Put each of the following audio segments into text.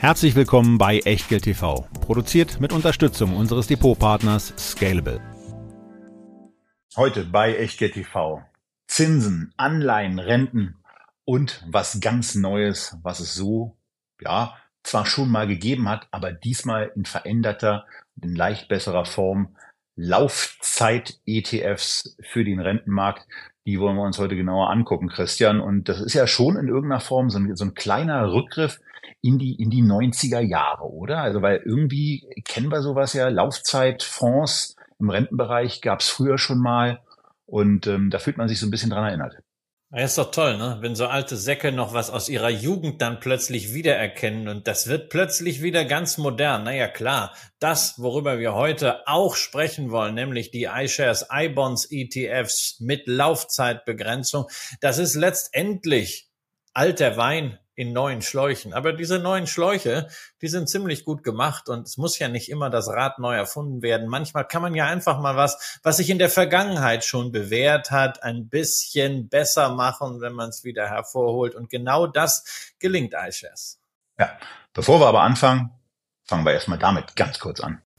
Herzlich willkommen bei Echtgeld TV, produziert mit Unterstützung unseres Depotpartners Scalable. Heute bei Echtgeld TV Zinsen, Anleihen, Renten und was ganz Neues, was es so, ja, zwar schon mal gegeben hat, aber diesmal in veränderter und in leicht besserer Form Laufzeit-ETFs für den Rentenmarkt. Die wollen wir uns heute genauer angucken, Christian. Und das ist ja schon in irgendeiner Form so ein, so ein kleiner Rückgriff in die, in die 90er Jahre, oder? Also, weil irgendwie kennen wir sowas ja, Laufzeitfonds im Rentenbereich gab es früher schon mal und ähm, da fühlt man sich so ein bisschen dran erinnert. Ja, ist doch toll, ne? Wenn so alte Säcke noch was aus ihrer Jugend dann plötzlich wiedererkennen und das wird plötzlich wieder ganz modern. Naja, klar. Das, worüber wir heute auch sprechen wollen, nämlich die iShares iBonds ETFs mit Laufzeitbegrenzung, das ist letztendlich alter Wein in neuen Schläuchen. Aber diese neuen Schläuche, die sind ziemlich gut gemacht und es muss ja nicht immer das Rad neu erfunden werden. Manchmal kann man ja einfach mal was, was sich in der Vergangenheit schon bewährt hat, ein bisschen besser machen, wenn man es wieder hervorholt. Und genau das gelingt iShares. Ja, bevor wir aber anfangen, fangen wir erstmal damit ganz kurz an.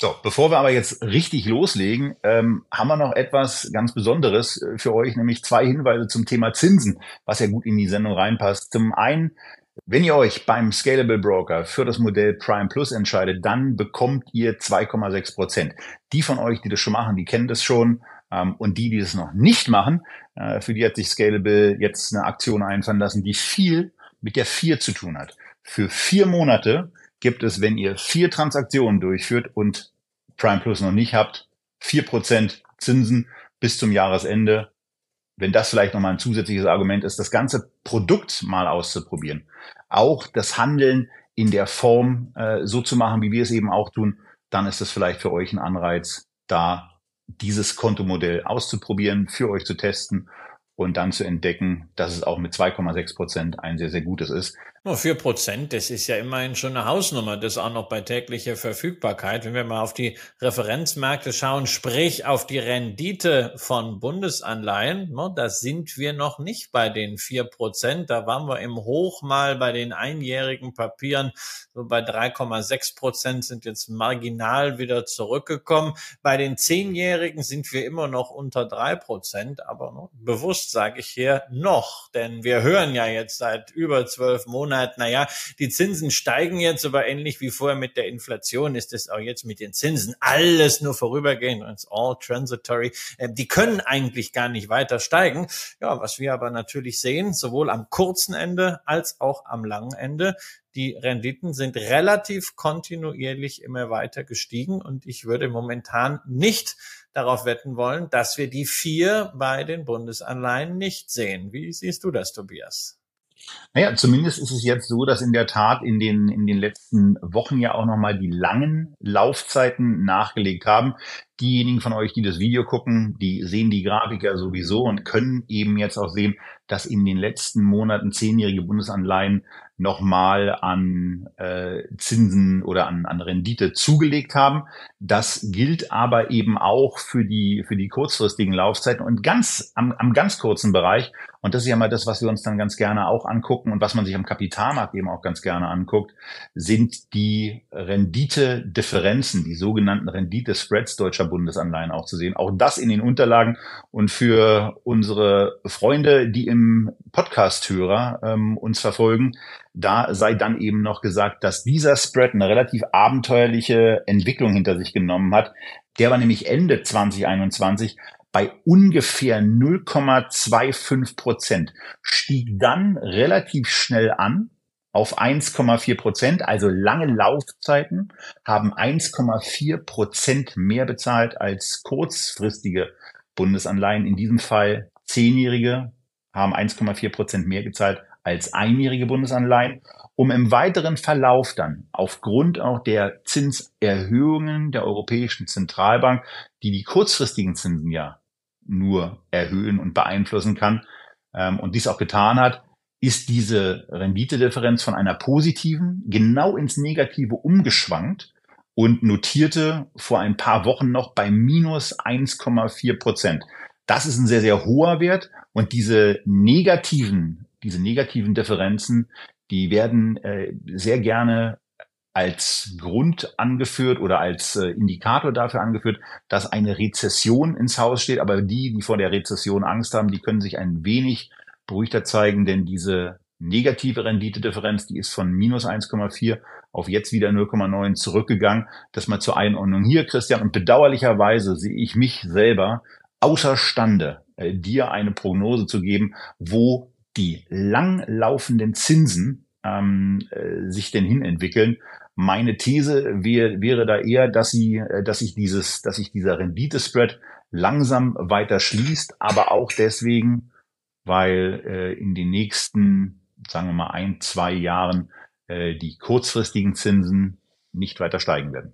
So, bevor wir aber jetzt richtig loslegen, ähm, haben wir noch etwas ganz Besonderes äh, für euch, nämlich zwei Hinweise zum Thema Zinsen, was ja gut in die Sendung reinpasst. Zum einen, wenn ihr euch beim Scalable Broker für das Modell Prime Plus entscheidet, dann bekommt ihr 2,6 Prozent. Die von euch, die das schon machen, die kennen das schon. Ähm, und die, die das noch nicht machen, äh, für die hat sich Scalable jetzt eine Aktion einfallen lassen, die viel mit der 4 zu tun hat. Für vier Monate gibt es, wenn ihr vier Transaktionen durchführt und Prime Plus noch nicht habt, vier Prozent Zinsen bis zum Jahresende. Wenn das vielleicht nochmal ein zusätzliches Argument ist, das ganze Produkt mal auszuprobieren. Auch das Handeln in der Form äh, so zu machen, wie wir es eben auch tun, dann ist das vielleicht für euch ein Anreiz, da dieses Kontomodell auszuprobieren, für euch zu testen und dann zu entdecken, dass es auch mit 2,6 Prozent ein sehr, sehr gutes ist. Nur vier Prozent, das ist ja immerhin schon eine Hausnummer, das auch noch bei täglicher Verfügbarkeit. Wenn wir mal auf die Referenzmärkte schauen, sprich auf die Rendite von Bundesanleihen, da sind wir noch nicht bei den vier Prozent. Da waren wir im Hoch mal bei den einjährigen Papieren, so bei 3,6 Prozent sind jetzt marginal wieder zurückgekommen. Bei den zehnjährigen sind wir immer noch unter drei Prozent, aber bewusst sage ich hier noch, denn wir hören ja jetzt seit über zwölf Monaten, Monat, naja, die Zinsen steigen jetzt, aber ähnlich wie vorher mit der Inflation ist es auch jetzt mit den Zinsen alles nur vorübergehend, it's all transitory. Ähm, die können eigentlich gar nicht weiter steigen. Ja, was wir aber natürlich sehen, sowohl am kurzen Ende als auch am langen Ende, die Renditen sind relativ kontinuierlich immer weiter gestiegen und ich würde momentan nicht darauf wetten wollen, dass wir die vier bei den Bundesanleihen nicht sehen. Wie siehst du das, Tobias? Naja, zumindest ist es jetzt so, dass in der Tat in den, in den letzten Wochen ja auch nochmal die langen Laufzeiten nachgelegt haben. Diejenigen von euch, die das Video gucken, die sehen die Grafik ja sowieso und können eben jetzt auch sehen, dass in den letzten Monaten zehnjährige Bundesanleihen nochmal an äh, Zinsen oder an, an Rendite zugelegt haben. Das gilt aber eben auch für die, für die kurzfristigen Laufzeiten und ganz am, am ganz kurzen Bereich. Und das ist ja mal das, was wir uns dann ganz gerne auch angucken und was man sich am Kapitalmarkt eben auch ganz gerne anguckt, sind die Renditedifferenzen, die sogenannten Rendite-Spreads deutscher Bundesanleihen auch zu sehen. Auch das in den Unterlagen und für unsere Freunde, die im Podcast-Hörer ähm, uns verfolgen, da sei dann eben noch gesagt, dass dieser Spread eine relativ abenteuerliche Entwicklung hinter sich genommen hat. Der war nämlich Ende 2021 bei ungefähr 0,25 Prozent, stieg dann relativ schnell an auf 1,4 Prozent, also lange Laufzeiten haben 1,4 Prozent mehr bezahlt als kurzfristige Bundesanleihen. In diesem Fall zehnjährige haben 1,4 Prozent mehr gezahlt als einjährige Bundesanleihen, um im weiteren Verlauf dann aufgrund auch der Zinserhöhungen der Europäischen Zentralbank, die die kurzfristigen Zinsen ja nur erhöhen und beeinflussen kann ähm, und dies auch getan hat, ist diese Renditedifferenz von einer positiven genau ins Negative umgeschwankt und notierte vor ein paar Wochen noch bei minus 1,4 Prozent. Das ist ein sehr, sehr hoher Wert und diese negativen, diese negativen Differenzen, die werden äh, sehr gerne als Grund angeführt oder als äh, Indikator dafür angeführt, dass eine Rezession ins Haus steht. Aber die, die vor der Rezession Angst haben, die können sich ein wenig beruhigter zeigen, denn diese negative Renditedifferenz, die ist von minus 1,4 auf jetzt wieder 0,9 zurückgegangen. Das mal zur Einordnung hier, Christian. Und bedauerlicherweise sehe ich mich selber außerstande, äh, dir eine Prognose zu geben, wo die langlaufenden Zinsen ähm, äh, sich denn hin entwickeln. Meine These wär, wäre da eher, dass sie, äh, dass sich dieses, dass sich dieser Renditespread langsam weiter schließt, aber auch deswegen, weil äh, in den nächsten, sagen wir mal, ein, zwei Jahren äh, die kurzfristigen Zinsen nicht weiter steigen werden.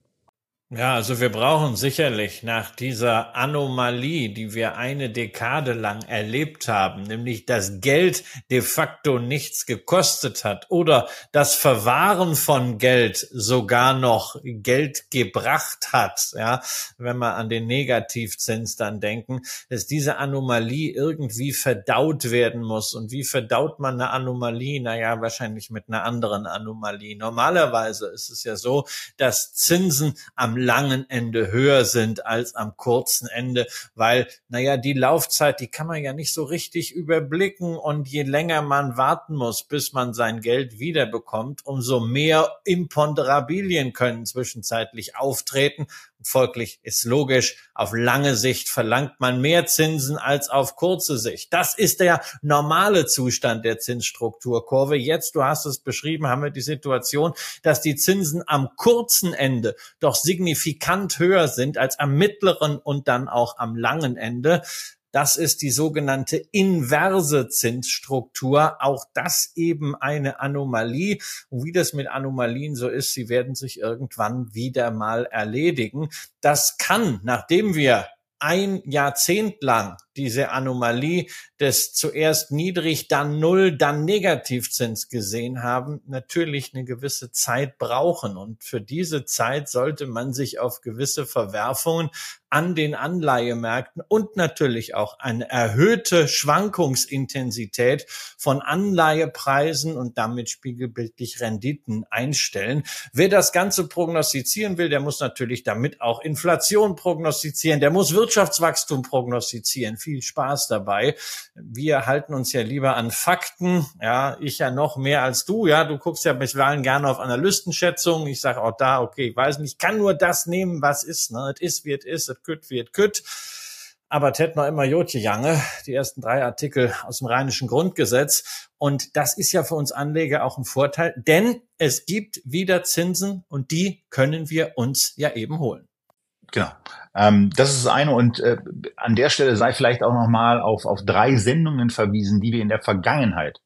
Ja, also wir brauchen sicherlich nach dieser Anomalie, die wir eine Dekade lang erlebt haben, nämlich dass Geld de facto nichts gekostet hat oder das Verwahren von Geld sogar noch Geld gebracht hat, ja, wenn wir an den Negativzins dann denken, dass diese Anomalie irgendwie verdaut werden muss. Und wie verdaut man eine Anomalie? Naja, wahrscheinlich mit einer anderen Anomalie. Normalerweise ist es ja so, dass Zinsen am langen Ende höher sind als am kurzen Ende, weil, naja, die Laufzeit, die kann man ja nicht so richtig überblicken und je länger man warten muss, bis man sein Geld wiederbekommt, umso mehr Imponderabilien können zwischenzeitlich auftreten Folglich ist logisch, auf lange Sicht verlangt man mehr Zinsen als auf kurze Sicht. Das ist der normale Zustand der Zinsstrukturkurve. Jetzt, du hast es beschrieben, haben wir die Situation, dass die Zinsen am kurzen Ende doch signifikant höher sind als am mittleren und dann auch am langen Ende. Das ist die sogenannte inverse Zinsstruktur. Auch das eben eine Anomalie. Und wie das mit Anomalien so ist, sie werden sich irgendwann wieder mal erledigen. Das kann, nachdem wir ein Jahrzehnt lang diese Anomalie des zuerst niedrig, dann null, dann Negativzins gesehen haben, natürlich eine gewisse Zeit brauchen. Und für diese Zeit sollte man sich auf gewisse Verwerfungen an den Anleihemärkten und natürlich auch eine erhöhte Schwankungsintensität von Anleihepreisen und damit spiegelbildlich Renditen einstellen. Wer das Ganze prognostizieren will, der muss natürlich damit auch Inflation prognostizieren, der muss Wirtschaftswachstum prognostizieren viel Spaß dabei. Wir halten uns ja lieber an Fakten. Ja, ich ja noch mehr als du. Ja, du guckst ja bisweilen gerne auf Analystenschätzungen. Ich sage auch da, okay, ich weiß nicht, ich kann nur das nehmen, was ist. Ne? Es ist, wie es ist, es kütt, wie es kütt. Aber tät noch immer Jotje Jange, die ersten drei Artikel aus dem Rheinischen Grundgesetz. Und das ist ja für uns Anleger auch ein Vorteil, denn es gibt wieder Zinsen und die können wir uns ja eben holen. Genau. Ähm, das ist das eine. Und äh, an der Stelle sei vielleicht auch nochmal auf, auf drei Sendungen verwiesen, die wir in der Vergangenheit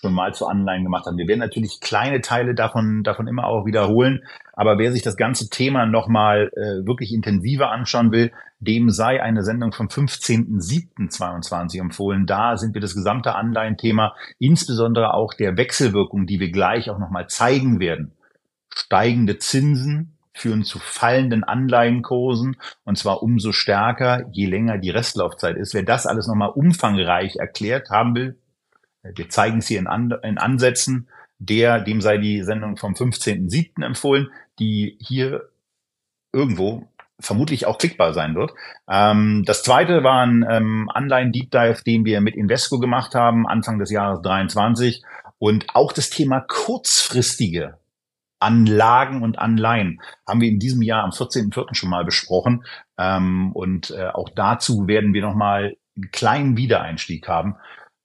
schon mal zu Anleihen gemacht haben. Wir werden natürlich kleine Teile davon, davon immer auch wiederholen. Aber wer sich das ganze Thema nochmal äh, wirklich intensiver anschauen will, dem sei eine Sendung vom 15.07.22 empfohlen. Da sind wir das gesamte Anleihenthema, insbesondere auch der Wechselwirkung, die wir gleich auch nochmal zeigen werden. Steigende Zinsen führen zu fallenden Anleihenkursen und zwar umso stärker, je länger die Restlaufzeit ist. Wer das alles nochmal umfangreich erklärt haben will, äh, wir zeigen es hier in, An in Ansätzen, der, dem sei die Sendung vom 15.07. empfohlen, die hier irgendwo vermutlich auch klickbar sein wird. Ähm, das zweite war ein ähm, Anleihen-Deep Dive, den wir mit Invesco gemacht haben, Anfang des Jahres 23. Und auch das Thema kurzfristige Anlagen und Anleihen haben wir in diesem Jahr am 14.04. schon mal besprochen. Ähm, und äh, auch dazu werden wir nochmal einen kleinen Wiedereinstieg haben,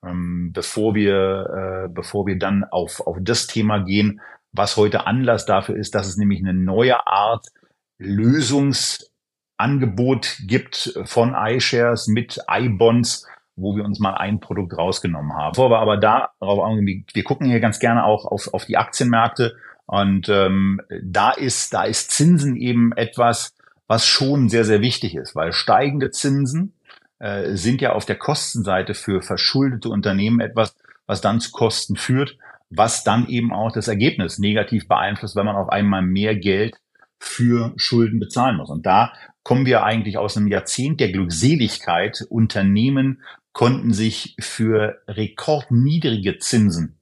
ähm, bevor wir, äh, bevor wir dann auf, auf das Thema gehen, was heute Anlass dafür ist, dass es nämlich eine neue Art Lösungsangebot gibt von iShares mit iBonds, wo wir uns mal ein Produkt rausgenommen haben. Bevor wir aber darauf angehen, wir gucken hier ganz gerne auch auf, auf die Aktienmärkte und ähm, da ist da ist Zinsen eben etwas, was schon sehr sehr wichtig ist, weil steigende Zinsen äh, sind ja auf der Kostenseite für verschuldete Unternehmen etwas, was dann zu Kosten führt, was dann eben auch das Ergebnis negativ beeinflusst, wenn man auf einmal mehr Geld für Schulden bezahlen muss. Und da kommen wir eigentlich aus einem Jahrzehnt der Glückseligkeit. Unternehmen konnten sich für rekordniedrige Zinsen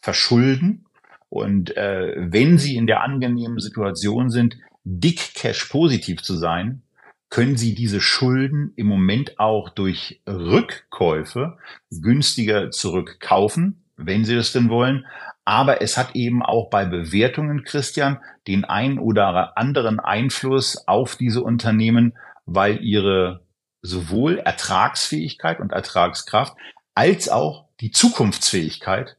verschulden. Und äh, wenn sie in der angenehmen Situation sind, dick Cash positiv zu sein, können Sie diese Schulden im Moment auch durch Rückkäufe günstiger zurückkaufen, wenn Sie das denn wollen. Aber es hat eben auch bei Bewertungen, Christian, den ein oder anderen Einfluss auf diese Unternehmen, weil ihre sowohl Ertragsfähigkeit und Ertragskraft als auch die Zukunftsfähigkeit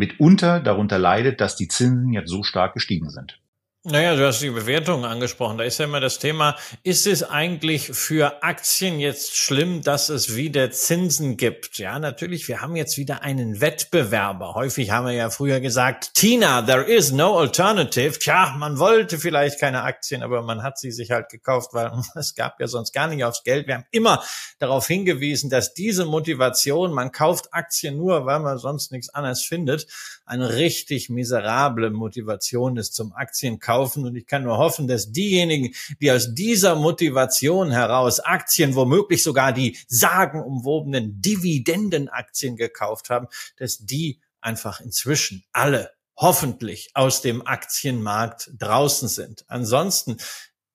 mitunter darunter leidet, dass die Zinsen jetzt so stark gestiegen sind. Naja, du hast die Bewertung angesprochen. Da ist ja immer das Thema, ist es eigentlich für Aktien jetzt schlimm, dass es wieder Zinsen gibt? Ja, natürlich, wir haben jetzt wieder einen Wettbewerber. Häufig haben wir ja früher gesagt, Tina, there is no alternative. Tja, man wollte vielleicht keine Aktien, aber man hat sie sich halt gekauft, weil es gab ja sonst gar nicht aufs Geld. Wir haben immer darauf hingewiesen, dass diese Motivation, man kauft Aktien nur, weil man sonst nichts anderes findet, eine richtig miserable Motivation ist zum Aktienkaufen kaufen. Und ich kann nur hoffen, dass diejenigen, die aus dieser Motivation heraus Aktien, womöglich sogar die sagenumwobenen Dividendenaktien gekauft haben, dass die einfach inzwischen alle hoffentlich aus dem Aktienmarkt draußen sind. Ansonsten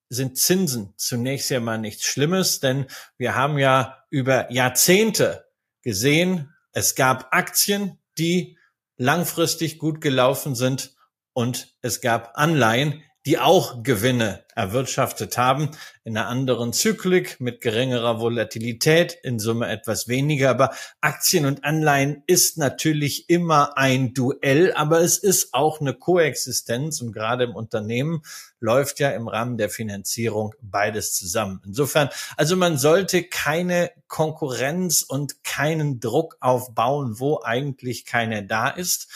sind Zinsen zunächst einmal nichts Schlimmes, denn wir haben ja über Jahrzehnte gesehen, es gab Aktien, die langfristig gut gelaufen sind und es gab Anleihen, die auch Gewinne erwirtschaftet haben, in einer anderen Zyklik mit geringerer Volatilität, in Summe etwas weniger. Aber Aktien und Anleihen ist natürlich immer ein Duell, aber es ist auch eine Koexistenz und gerade im Unternehmen läuft ja im Rahmen der Finanzierung beides zusammen. Insofern, also man sollte keine Konkurrenz und keinen Druck aufbauen, wo eigentlich keine da ist.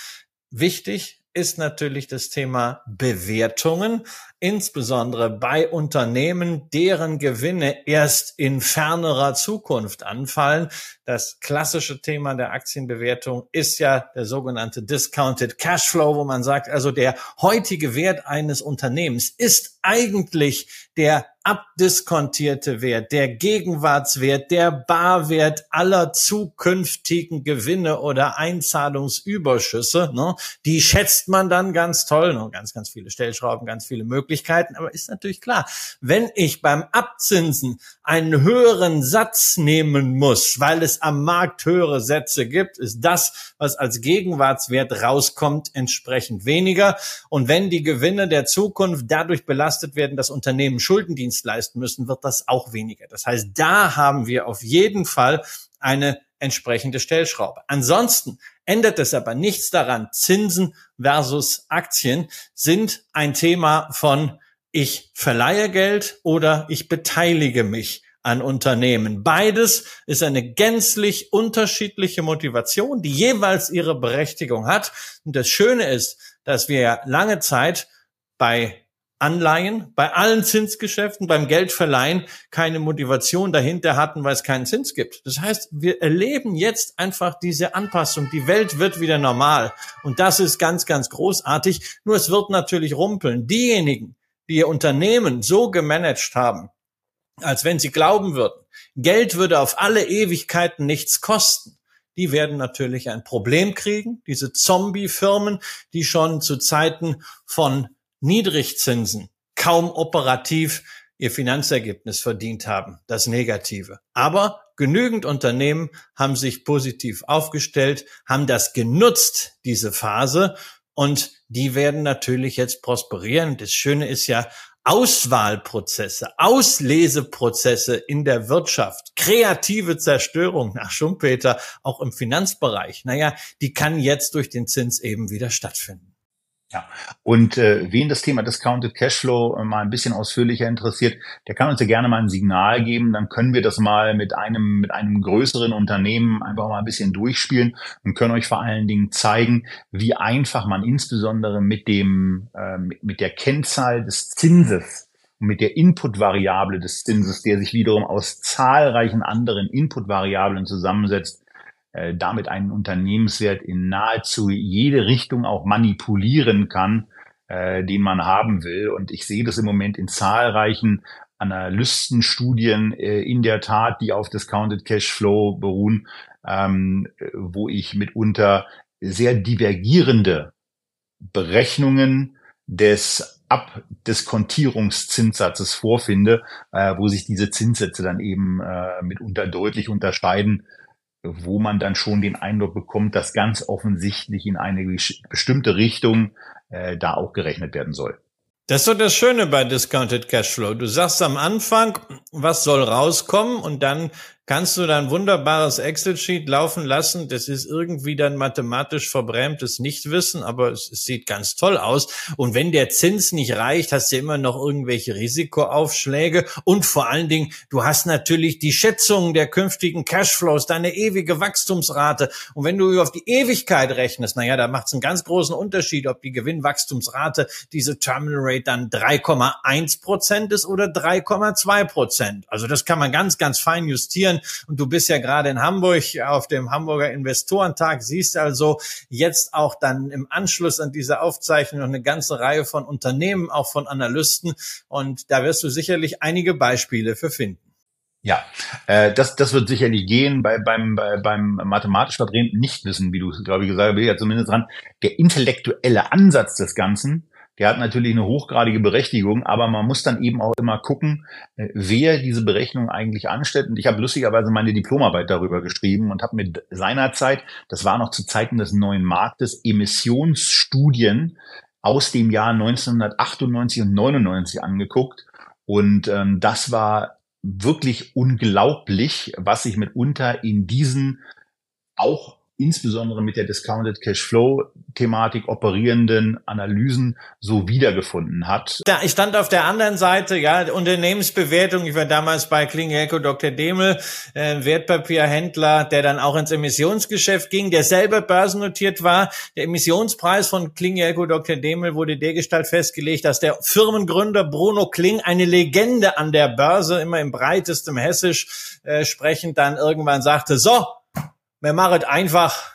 Wichtig, ist natürlich das Thema Bewertungen, insbesondere bei Unternehmen, deren Gewinne erst in fernerer Zukunft anfallen. Das klassische Thema der Aktienbewertung ist ja der sogenannte Discounted Cashflow, wo man sagt, also der heutige Wert eines Unternehmens ist eigentlich der abdiskontierte Wert, der Gegenwartswert, der Barwert aller zukünftigen Gewinne oder Einzahlungsüberschüsse, ne, die schätzt man dann ganz toll, ne, ganz, ganz viele Stellschrauben, ganz viele Möglichkeiten, aber ist natürlich klar, wenn ich beim Abzinsen einen höheren Satz nehmen muss, weil es am Markt höhere Sätze gibt, ist das, was als Gegenwartswert rauskommt, entsprechend weniger. Und wenn die Gewinne der Zukunft dadurch belastet werden, dass Unternehmen Schuldendienst Dienst leisten müssen, wird das auch weniger. Das heißt, da haben wir auf jeden Fall eine entsprechende Stellschraube. Ansonsten ändert es aber nichts daran. Zinsen versus Aktien sind ein Thema von ich verleihe Geld oder ich beteilige mich an Unternehmen. Beides ist eine gänzlich unterschiedliche Motivation, die jeweils ihre Berechtigung hat. Und das Schöne ist, dass wir lange Zeit bei Anleihen bei allen Zinsgeschäften, beim Geldverleihen keine Motivation dahinter hatten, weil es keinen Zins gibt. Das heißt, wir erleben jetzt einfach diese Anpassung. Die Welt wird wieder normal. Und das ist ganz, ganz großartig. Nur es wird natürlich rumpeln. Diejenigen, die ihr Unternehmen so gemanagt haben, als wenn sie glauben würden, Geld würde auf alle Ewigkeiten nichts kosten, die werden natürlich ein Problem kriegen. Diese Zombie-Firmen, die schon zu Zeiten von Niedrigzinsen kaum operativ ihr Finanzergebnis verdient haben, das Negative. Aber genügend Unternehmen haben sich positiv aufgestellt, haben das genutzt, diese Phase, und die werden natürlich jetzt prosperieren. Das Schöne ist ja, Auswahlprozesse, Ausleseprozesse in der Wirtschaft, kreative Zerstörung nach Schumpeter, auch im Finanzbereich, naja, die kann jetzt durch den Zins eben wieder stattfinden. Ja, und äh, wen das Thema Discounted Cashflow äh, mal ein bisschen ausführlicher interessiert, der kann uns ja gerne mal ein Signal geben, dann können wir das mal mit einem mit einem größeren Unternehmen einfach mal ein bisschen durchspielen und können euch vor allen Dingen zeigen, wie einfach man insbesondere mit dem äh, mit, der Kennzahl des Zinses und mit der Input-Variable des Zinses, der sich wiederum aus zahlreichen anderen Input-Variablen zusammensetzt, äh, damit einen Unternehmenswert in nahezu jede Richtung auch manipulieren kann, äh, den man haben will. Und ich sehe das im Moment in zahlreichen Analystenstudien äh, in der Tat, die auf Discounted Cashflow beruhen, ähm, wo ich mitunter sehr divergierende Berechnungen des Abdiskontierungszinssatzes vorfinde, äh, wo sich diese Zinssätze dann eben äh, mitunter deutlich unterscheiden wo man dann schon den Eindruck bekommt, dass ganz offensichtlich in eine bestimmte Richtung äh, da auch gerechnet werden soll. Das ist so das Schöne bei Discounted Cashflow. Du sagst am Anfang, was soll rauskommen und dann kannst du dann wunderbares Excel-Sheet laufen lassen. Das ist irgendwie dann mathematisch verbrämtes Nichtwissen, aber es, es, sieht ganz toll aus. Und wenn der Zins nicht reicht, hast du immer noch irgendwelche Risikoaufschläge. Und vor allen Dingen, du hast natürlich die Schätzungen der künftigen Cashflows, deine ewige Wachstumsrate. Und wenn du auf die Ewigkeit rechnest, naja, da macht es einen ganz großen Unterschied, ob die Gewinnwachstumsrate, diese Terminal Rate dann 3,1 Prozent ist oder 3,2 Prozent. Also das kann man ganz, ganz fein justieren. Und du bist ja gerade in Hamburg auf dem Hamburger Investorentag, siehst also jetzt auch dann im Anschluss an diese Aufzeichnung eine ganze Reihe von Unternehmen, auch von Analysten. Und da wirst du sicherlich einige Beispiele für finden. Ja, äh, das, das wird sicherlich gehen bei, beim, bei, beim mathematisch verdrehten Nichtwissen, wie du es, glaube ich, gesagt hast, ich ja zumindest dran. Der intellektuelle Ansatz des Ganzen der hat natürlich eine hochgradige Berechtigung, aber man muss dann eben auch immer gucken, äh, wer diese Berechnung eigentlich anstellt. Und ich habe lustigerweise meine Diplomarbeit darüber geschrieben und habe mit seiner Zeit, das war noch zu Zeiten des neuen Marktes, Emissionsstudien aus dem Jahr 1998 und 99 angeguckt. Und ähm, das war wirklich unglaublich, was sich mitunter in diesen auch insbesondere mit der Discounted Cash Flow Thematik operierenden Analysen so wiedergefunden hat. Da, ich stand auf der anderen Seite, ja, Unternehmensbewertung. Ich war damals bei Klingelco Dr. Demel, äh, Wertpapierhändler, der dann auch ins Emissionsgeschäft ging, der selber börsennotiert war. Der Emissionspreis von Klingelco Dr. Demel wurde dergestalt festgelegt, dass der Firmengründer Bruno Kling, eine Legende an der Börse, immer im breitesten Hessisch äh, sprechend, dann irgendwann sagte, so, wir machen einfach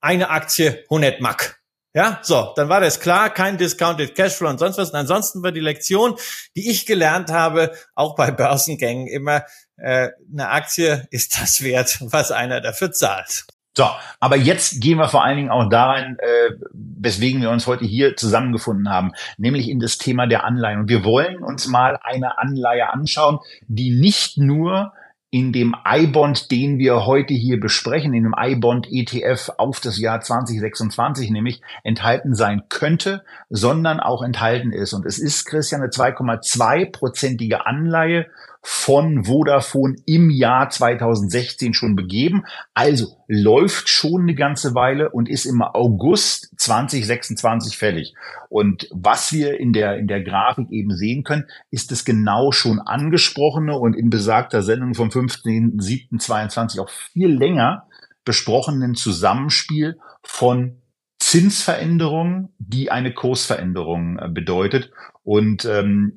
eine Aktie 100 Mack. Ja, so, dann war das klar, kein Discounted Cashflow und sonst was. Und ansonsten war die Lektion, die ich gelernt habe, auch bei Börsengängen immer, äh, eine Aktie ist das wert, was einer dafür zahlt. So, aber jetzt gehen wir vor allen Dingen auch daran, äh, weswegen wir uns heute hier zusammengefunden haben, nämlich in das Thema der Anleihen. Und wir wollen uns mal eine Anleihe anschauen, die nicht nur in dem iBond, den wir heute hier besprechen, in dem iBond ETF auf das Jahr 2026 nämlich enthalten sein könnte, sondern auch enthalten ist. Und es ist, Christian, eine 2,2-prozentige Anleihe von Vodafone im Jahr 2016 schon begeben. Also läuft schon eine ganze Weile und ist im August 2026 fällig. Und was wir in der, in der Grafik eben sehen können, ist das genau schon angesprochene und in besagter Sendung vom 15.07.22 auch viel länger besprochenen Zusammenspiel von Zinsveränderungen, die eine Kursveränderung äh, bedeutet. Und ähm,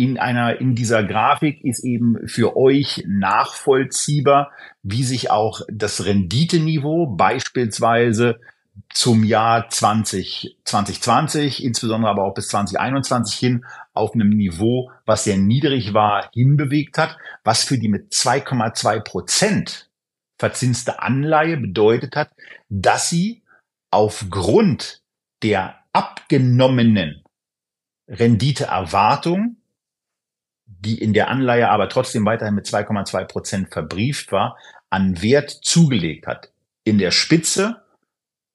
in einer, in dieser Grafik ist eben für euch nachvollziehbar, wie sich auch das Renditeniveau beispielsweise zum Jahr 20, 2020, insbesondere aber auch bis 2021 hin auf einem Niveau, was sehr niedrig war, hinbewegt hat, was für die mit 2,2 Prozent verzinste Anleihe bedeutet hat, dass sie aufgrund der abgenommenen Renditeerwartung die in der Anleihe aber trotzdem weiterhin mit 2,2 Prozent verbrieft war, an Wert zugelegt hat. In der Spitze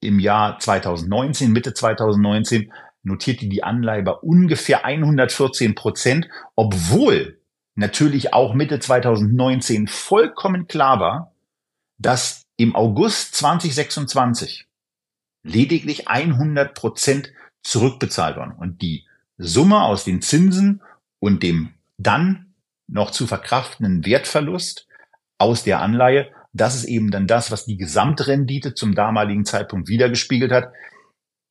im Jahr 2019, Mitte 2019, notierte die Anleihe bei ungefähr 114 Prozent, obwohl natürlich auch Mitte 2019 vollkommen klar war, dass im August 2026 lediglich 100 Prozent zurückbezahlt worden. Und die Summe aus den Zinsen und dem dann noch zu verkraftenden Wertverlust aus der Anleihe, das ist eben dann das, was die Gesamtrendite zum damaligen Zeitpunkt wiedergespiegelt hat.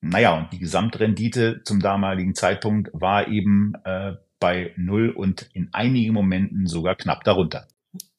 Naja, und die Gesamtrendite zum damaligen Zeitpunkt war eben äh, bei null und in einigen Momenten sogar knapp darunter.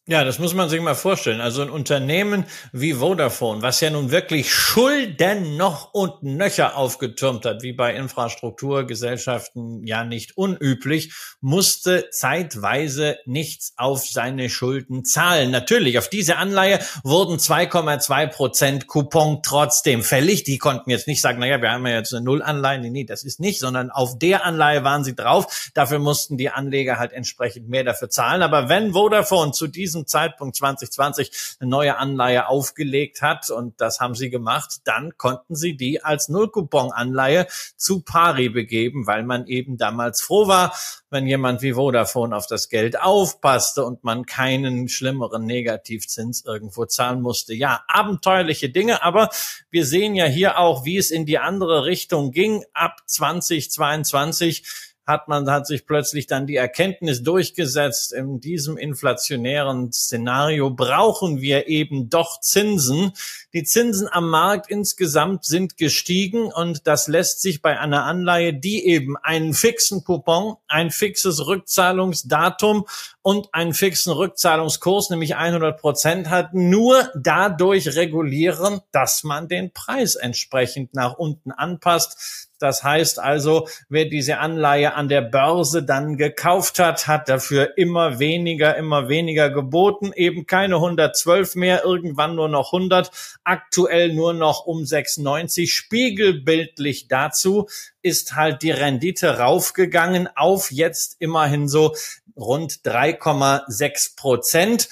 Ja, das muss man sich mal vorstellen. Also ein Unternehmen wie Vodafone, was ja nun wirklich Schulden noch und nöcher aufgetürmt hat, wie bei Infrastrukturgesellschaften ja nicht unüblich, musste zeitweise nichts auf seine Schulden zahlen. Natürlich, auf diese Anleihe wurden 2,2 Prozent Coupon trotzdem fällig. Die konnten jetzt nicht sagen, naja, wir haben ja jetzt eine Nullanleihe. Nee, nee, das ist nicht, sondern auf der Anleihe waren sie drauf. Dafür mussten die Anleger halt entsprechend mehr dafür zahlen. Aber wenn Vodafone zu diesem diesem Zeitpunkt 2020 eine neue Anleihe aufgelegt hat und das haben sie gemacht, dann konnten sie die als Nullcoupon-Anleihe zu pari begeben, weil man eben damals froh war, wenn jemand wie Vodafone auf das Geld aufpasste und man keinen schlimmeren Negativzins irgendwo zahlen musste. Ja, abenteuerliche Dinge, aber wir sehen ja hier auch, wie es in die andere Richtung ging ab 2022 hat man, hat sich plötzlich dann die Erkenntnis durchgesetzt, in diesem inflationären Szenario brauchen wir eben doch Zinsen. Die Zinsen am Markt insgesamt sind gestiegen und das lässt sich bei einer Anleihe, die eben einen fixen Coupon, ein fixes Rückzahlungsdatum und einen fixen Rückzahlungskurs, nämlich 100 Prozent hat, nur dadurch regulieren, dass man den Preis entsprechend nach unten anpasst. Das heißt also, wer diese Anleihe an der Börse dann gekauft hat, hat dafür immer weniger, immer weniger geboten, eben keine 112 mehr, irgendwann nur noch 100, aktuell nur noch um 96. Spiegelbildlich dazu ist halt die Rendite raufgegangen auf jetzt immerhin so rund 3,6 Prozent.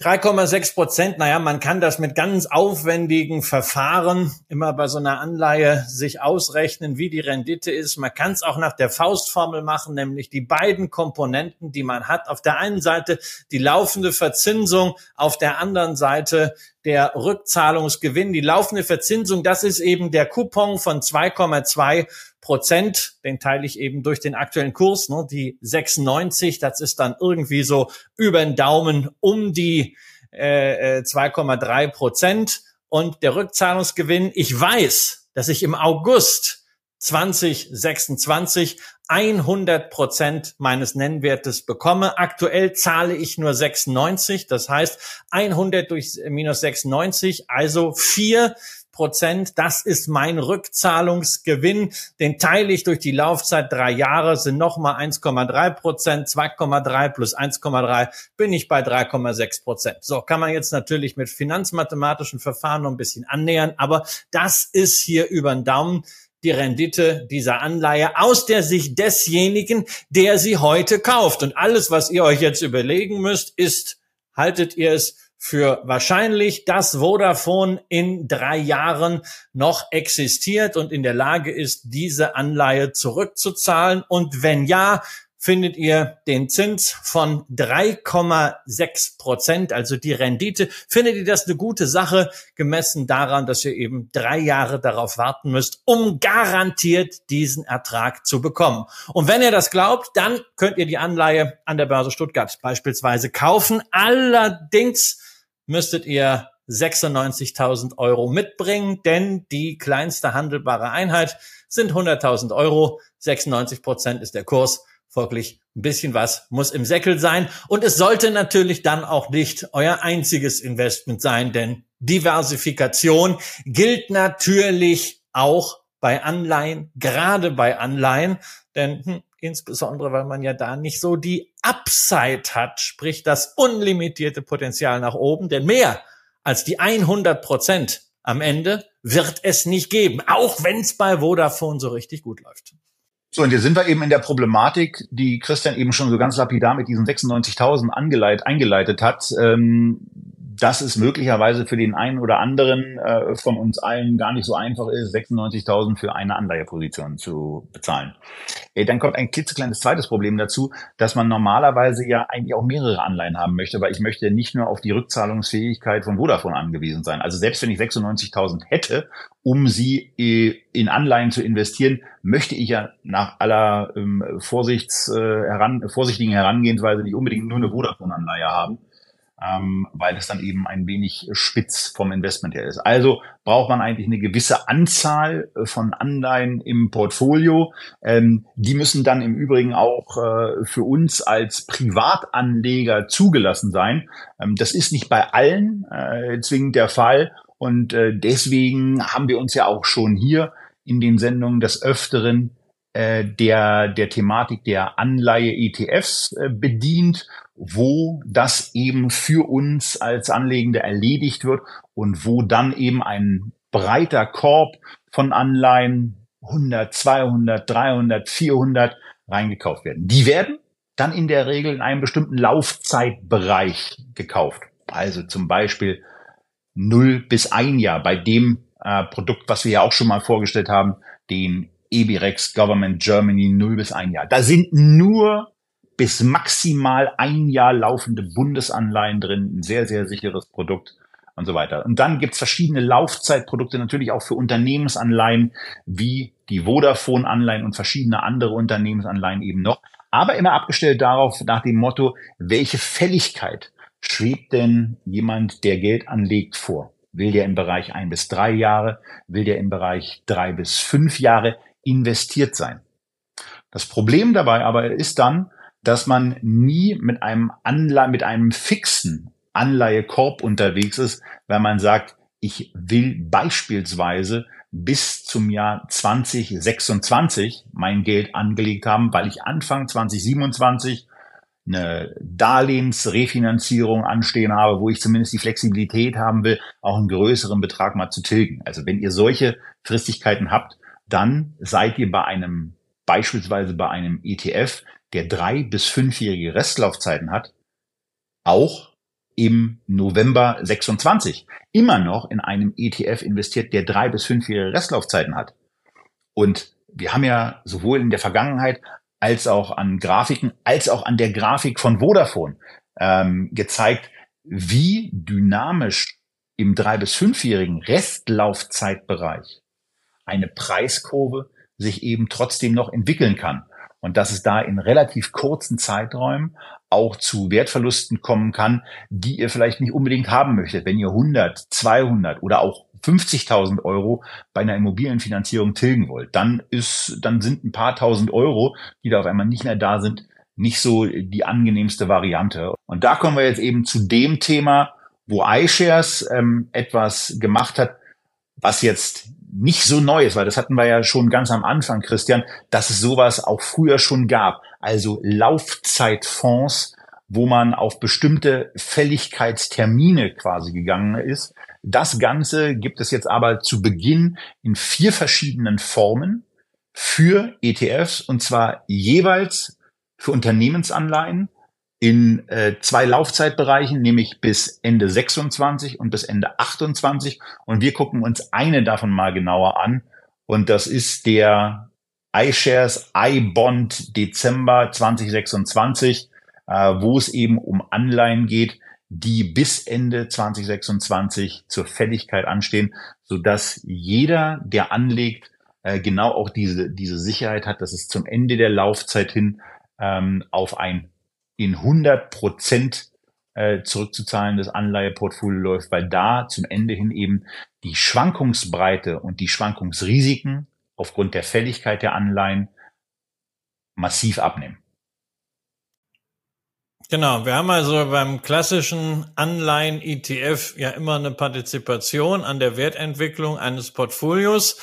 3,6 Prozent, naja, man kann das mit ganz aufwendigen Verfahren immer bei so einer Anleihe sich ausrechnen, wie die Rendite ist. Man kann es auch nach der Faustformel machen, nämlich die beiden Komponenten, die man hat. Auf der einen Seite die laufende Verzinsung, auf der anderen Seite der Rückzahlungsgewinn. Die laufende Verzinsung, das ist eben der Coupon von 2,2 Prozent, den teile ich eben durch den aktuellen Kurs, ne, die 96, das ist dann irgendwie so über den Daumen um die äh, 2,3 äh, Prozent. Und der Rückzahlungsgewinn, ich weiß, dass ich im August 2026 100 Prozent meines Nennwertes bekomme. Aktuell zahle ich nur 96, das heißt 100 durch minus 96, also vier Prozent. Das ist mein Rückzahlungsgewinn. Den teile ich durch die Laufzeit drei Jahre, sind nochmal 1,3 Prozent, 2,3 plus 1,3 bin ich bei 3,6 Prozent. So kann man jetzt natürlich mit finanzmathematischen Verfahren noch ein bisschen annähern, aber das ist hier über den Daumen die Rendite dieser Anleihe aus der Sicht desjenigen, der sie heute kauft. Und alles, was ihr euch jetzt überlegen müsst, ist, haltet ihr es für wahrscheinlich, dass Vodafone in drei Jahren noch existiert und in der Lage ist, diese Anleihe zurückzuzahlen? Und wenn ja, findet ihr den Zins von 3,6 Prozent, also die Rendite. Findet ihr das eine gute Sache, gemessen daran, dass ihr eben drei Jahre darauf warten müsst, um garantiert diesen Ertrag zu bekommen. Und wenn ihr das glaubt, dann könnt ihr die Anleihe an der Börse Stuttgart beispielsweise kaufen. Allerdings müsstet ihr 96.000 Euro mitbringen, denn die kleinste handelbare Einheit sind 100.000 Euro. 96 Prozent ist der Kurs. Folglich ein bisschen was muss im Säckel sein. Und es sollte natürlich dann auch nicht euer einziges Investment sein, denn Diversifikation gilt natürlich auch bei Anleihen, gerade bei Anleihen, denn hm, insbesondere weil man ja da nicht so die Upside hat, sprich das unlimitierte Potenzial nach oben, denn mehr als die 100 Prozent am Ende wird es nicht geben, auch wenn es bei Vodafone so richtig gut läuft. So, und jetzt sind wir eben in der Problematik, die Christian eben schon so ganz lapidar mit diesen 96.000 eingeleitet hat. Ähm, dass es möglicherweise für den einen oder anderen äh, von uns allen gar nicht so einfach ist, 96.000 für eine Anleiheposition zu bezahlen. Äh, dann kommt ein klitzekleines zweites Problem dazu, dass man normalerweise ja eigentlich auch mehrere Anleihen haben möchte, weil ich möchte nicht nur auf die Rückzahlungsfähigkeit von Vodafone angewiesen sein. Also selbst wenn ich 96.000 hätte, um sie äh, in Anleihen zu investieren, möchte ich ja nach aller ähm, Vorsichts, äh, heran, vorsichtigen Herangehensweise nicht unbedingt nur eine Vodafone-Anleihe haben ähm, weil es dann eben ein wenig spitz vom Investment her ist. Also braucht man eigentlich eine gewisse Anzahl äh, von Anleihen im Portfolio. Ähm, die müssen dann im Übrigen auch äh, für uns als Privatanleger zugelassen sein. Ähm, das ist nicht bei allen äh, zwingend der Fall. Und äh, deswegen haben wir uns ja auch schon hier in den Sendungen des Öfteren äh, der, der Thematik der Anleihe-ETFs äh, bedient wo das eben für uns als Anlegende erledigt wird und wo dann eben ein breiter Korb von Anleihen 100, 200, 300, 400 reingekauft werden. Die werden dann in der Regel in einem bestimmten Laufzeitbereich gekauft. Also zum Beispiel 0 bis ein Jahr bei dem äh, Produkt, was wir ja auch schon mal vorgestellt haben, den EBREX Government Germany 0 bis ein Jahr. Da sind nur bis maximal ein Jahr laufende Bundesanleihen drin, ein sehr, sehr sicheres Produkt und so weiter. Und dann gibt's verschiedene Laufzeitprodukte natürlich auch für Unternehmensanleihen wie die Vodafone-Anleihen und verschiedene andere Unternehmensanleihen eben noch. Aber immer abgestellt darauf nach dem Motto, welche Fälligkeit schwebt denn jemand, der Geld anlegt, vor? Will der im Bereich ein bis drei Jahre? Will der im Bereich drei bis fünf Jahre investiert sein? Das Problem dabei aber ist dann, dass man nie mit einem Anleihe, mit einem fixen Anleihekorb unterwegs ist, weil man sagt, ich will beispielsweise bis zum Jahr 2026 mein Geld angelegt haben, weil ich Anfang 2027 eine Darlehensrefinanzierung anstehen habe, wo ich zumindest die Flexibilität haben will, auch einen größeren Betrag mal zu tilgen. Also wenn ihr solche Fristigkeiten habt, dann seid ihr bei einem, beispielsweise bei einem ETF, der drei bis fünfjährige Restlaufzeiten hat, auch im November 26 immer noch in einem ETF investiert, der drei bis fünfjährige Restlaufzeiten hat. Und wir haben ja sowohl in der Vergangenheit als auch an Grafiken, als auch an der Grafik von Vodafone ähm, gezeigt, wie dynamisch im drei bis fünfjährigen Restlaufzeitbereich eine Preiskurve sich eben trotzdem noch entwickeln kann und dass es da in relativ kurzen Zeiträumen auch zu Wertverlusten kommen kann, die ihr vielleicht nicht unbedingt haben möchtet, wenn ihr 100, 200 oder auch 50.000 Euro bei einer Immobilienfinanzierung tilgen wollt. Dann ist, dann sind ein paar tausend Euro, die da auf einmal nicht mehr da sind, nicht so die angenehmste Variante. Und da kommen wir jetzt eben zu dem Thema, wo iShares ähm, etwas gemacht hat, was jetzt nicht so neu ist, weil das hatten wir ja schon ganz am Anfang, Christian, dass es sowas auch früher schon gab. Also Laufzeitfonds, wo man auf bestimmte Fälligkeitstermine quasi gegangen ist. Das Ganze gibt es jetzt aber zu Beginn in vier verschiedenen Formen für ETFs und zwar jeweils für Unternehmensanleihen, in äh, zwei Laufzeitbereichen, nämlich bis Ende 26 und bis Ende 28. Und wir gucken uns eine davon mal genauer an. Und das ist der iShares iBond Dezember 2026, äh, wo es eben um Anleihen geht, die bis Ende 2026 zur Fälligkeit anstehen, so dass jeder, der anlegt, äh, genau auch diese, diese Sicherheit hat, dass es zum Ende der Laufzeit hin ähm, auf ein in 100 Prozent äh, zurückzuzahlendes Anleiheportfolio läuft, weil da zum Ende hin eben die Schwankungsbreite und die Schwankungsrisiken aufgrund der Fälligkeit der Anleihen massiv abnehmen. Genau, wir haben also beim klassischen Anleihen-ETF ja immer eine Partizipation an der Wertentwicklung eines Portfolios,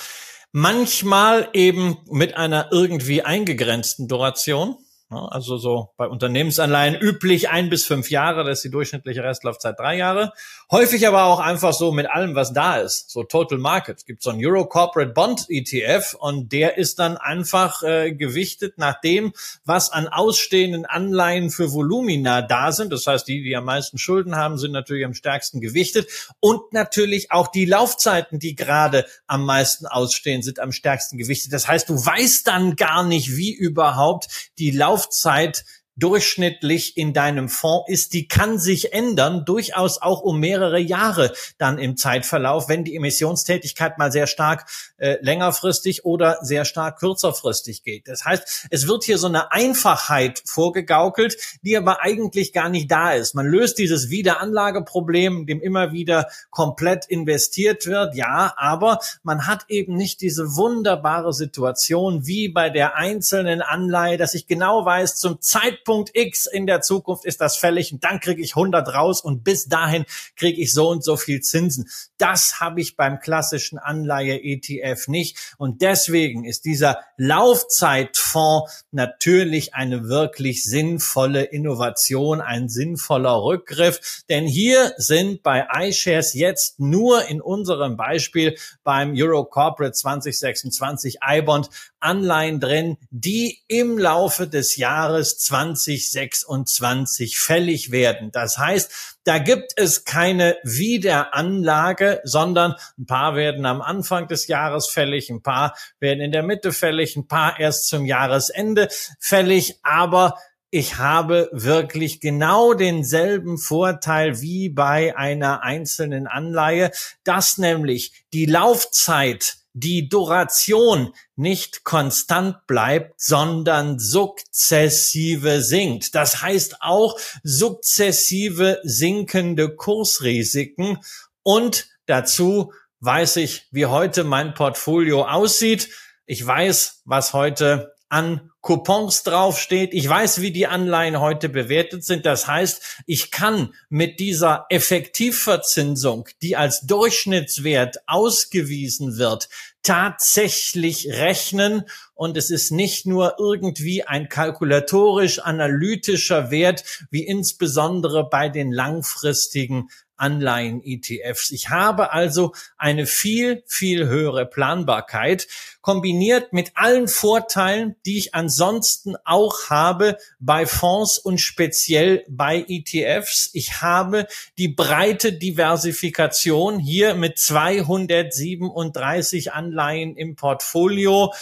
manchmal eben mit einer irgendwie eingegrenzten Duration. Also so bei Unternehmensanleihen üblich ein bis fünf Jahre, das ist die durchschnittliche Restlaufzeit drei Jahre. Häufig aber auch einfach so mit allem, was da ist. So Total Market. Es gibt so einen Euro Corporate Bond ETF und der ist dann einfach äh, gewichtet nach dem, was an ausstehenden Anleihen für Volumina da sind. Das heißt, die, die am meisten Schulden haben, sind natürlich am stärksten gewichtet. Und natürlich auch die Laufzeiten, die gerade am meisten ausstehen, sind am stärksten gewichtet. Das heißt, du weißt dann gar nicht, wie überhaupt die Laufzeit durchschnittlich in deinem Fonds ist, die kann sich ändern, durchaus auch um mehrere Jahre dann im Zeitverlauf, wenn die Emissionstätigkeit mal sehr stark äh, längerfristig oder sehr stark kürzerfristig geht. Das heißt, es wird hier so eine Einfachheit vorgegaukelt, die aber eigentlich gar nicht da ist. Man löst dieses Wiederanlageproblem, dem immer wieder komplett investiert wird, ja, aber man hat eben nicht diese wunderbare Situation wie bei der einzelnen Anleihe, dass ich genau weiß, zum Zeitpunkt Zeitpunkt X in der Zukunft ist das fällig und dann kriege ich 100 raus und bis dahin kriege ich so und so viel Zinsen. Das habe ich beim klassischen Anleihe-ETF nicht und deswegen ist dieser Laufzeitfonds natürlich eine wirklich sinnvolle Innovation, ein sinnvoller Rückgriff, denn hier sind bei iShares jetzt nur in unserem Beispiel beim Euro Corporate 2026 iBond Anleihen drin, die im Laufe des Jahres 2026 fällig werden. Das heißt, da gibt es keine Wiederanlage, sondern ein paar werden am Anfang des Jahres fällig, ein paar werden in der Mitte fällig, ein paar erst zum Jahresende fällig, aber ich habe wirklich genau denselben Vorteil wie bei einer einzelnen Anleihe, dass nämlich die Laufzeit die Duration nicht konstant bleibt, sondern sukzessive sinkt. Das heißt auch sukzessive sinkende Kursrisiken und dazu weiß ich, wie heute mein Portfolio aussieht. Ich weiß, was heute an Coupons draufsteht. Ich weiß, wie die Anleihen heute bewertet sind. Das heißt, ich kann mit dieser Effektivverzinsung, die als Durchschnittswert ausgewiesen wird, tatsächlich rechnen. Und es ist nicht nur irgendwie ein kalkulatorisch-analytischer Wert, wie insbesondere bei den langfristigen Anleihen-ETFs. Ich habe also eine viel, viel höhere Planbarkeit kombiniert mit allen Vorteilen, die ich ansonsten auch habe bei Fonds und speziell bei ETFs. Ich habe die breite Diversifikation hier mit 237 Anleihen im Portfolio,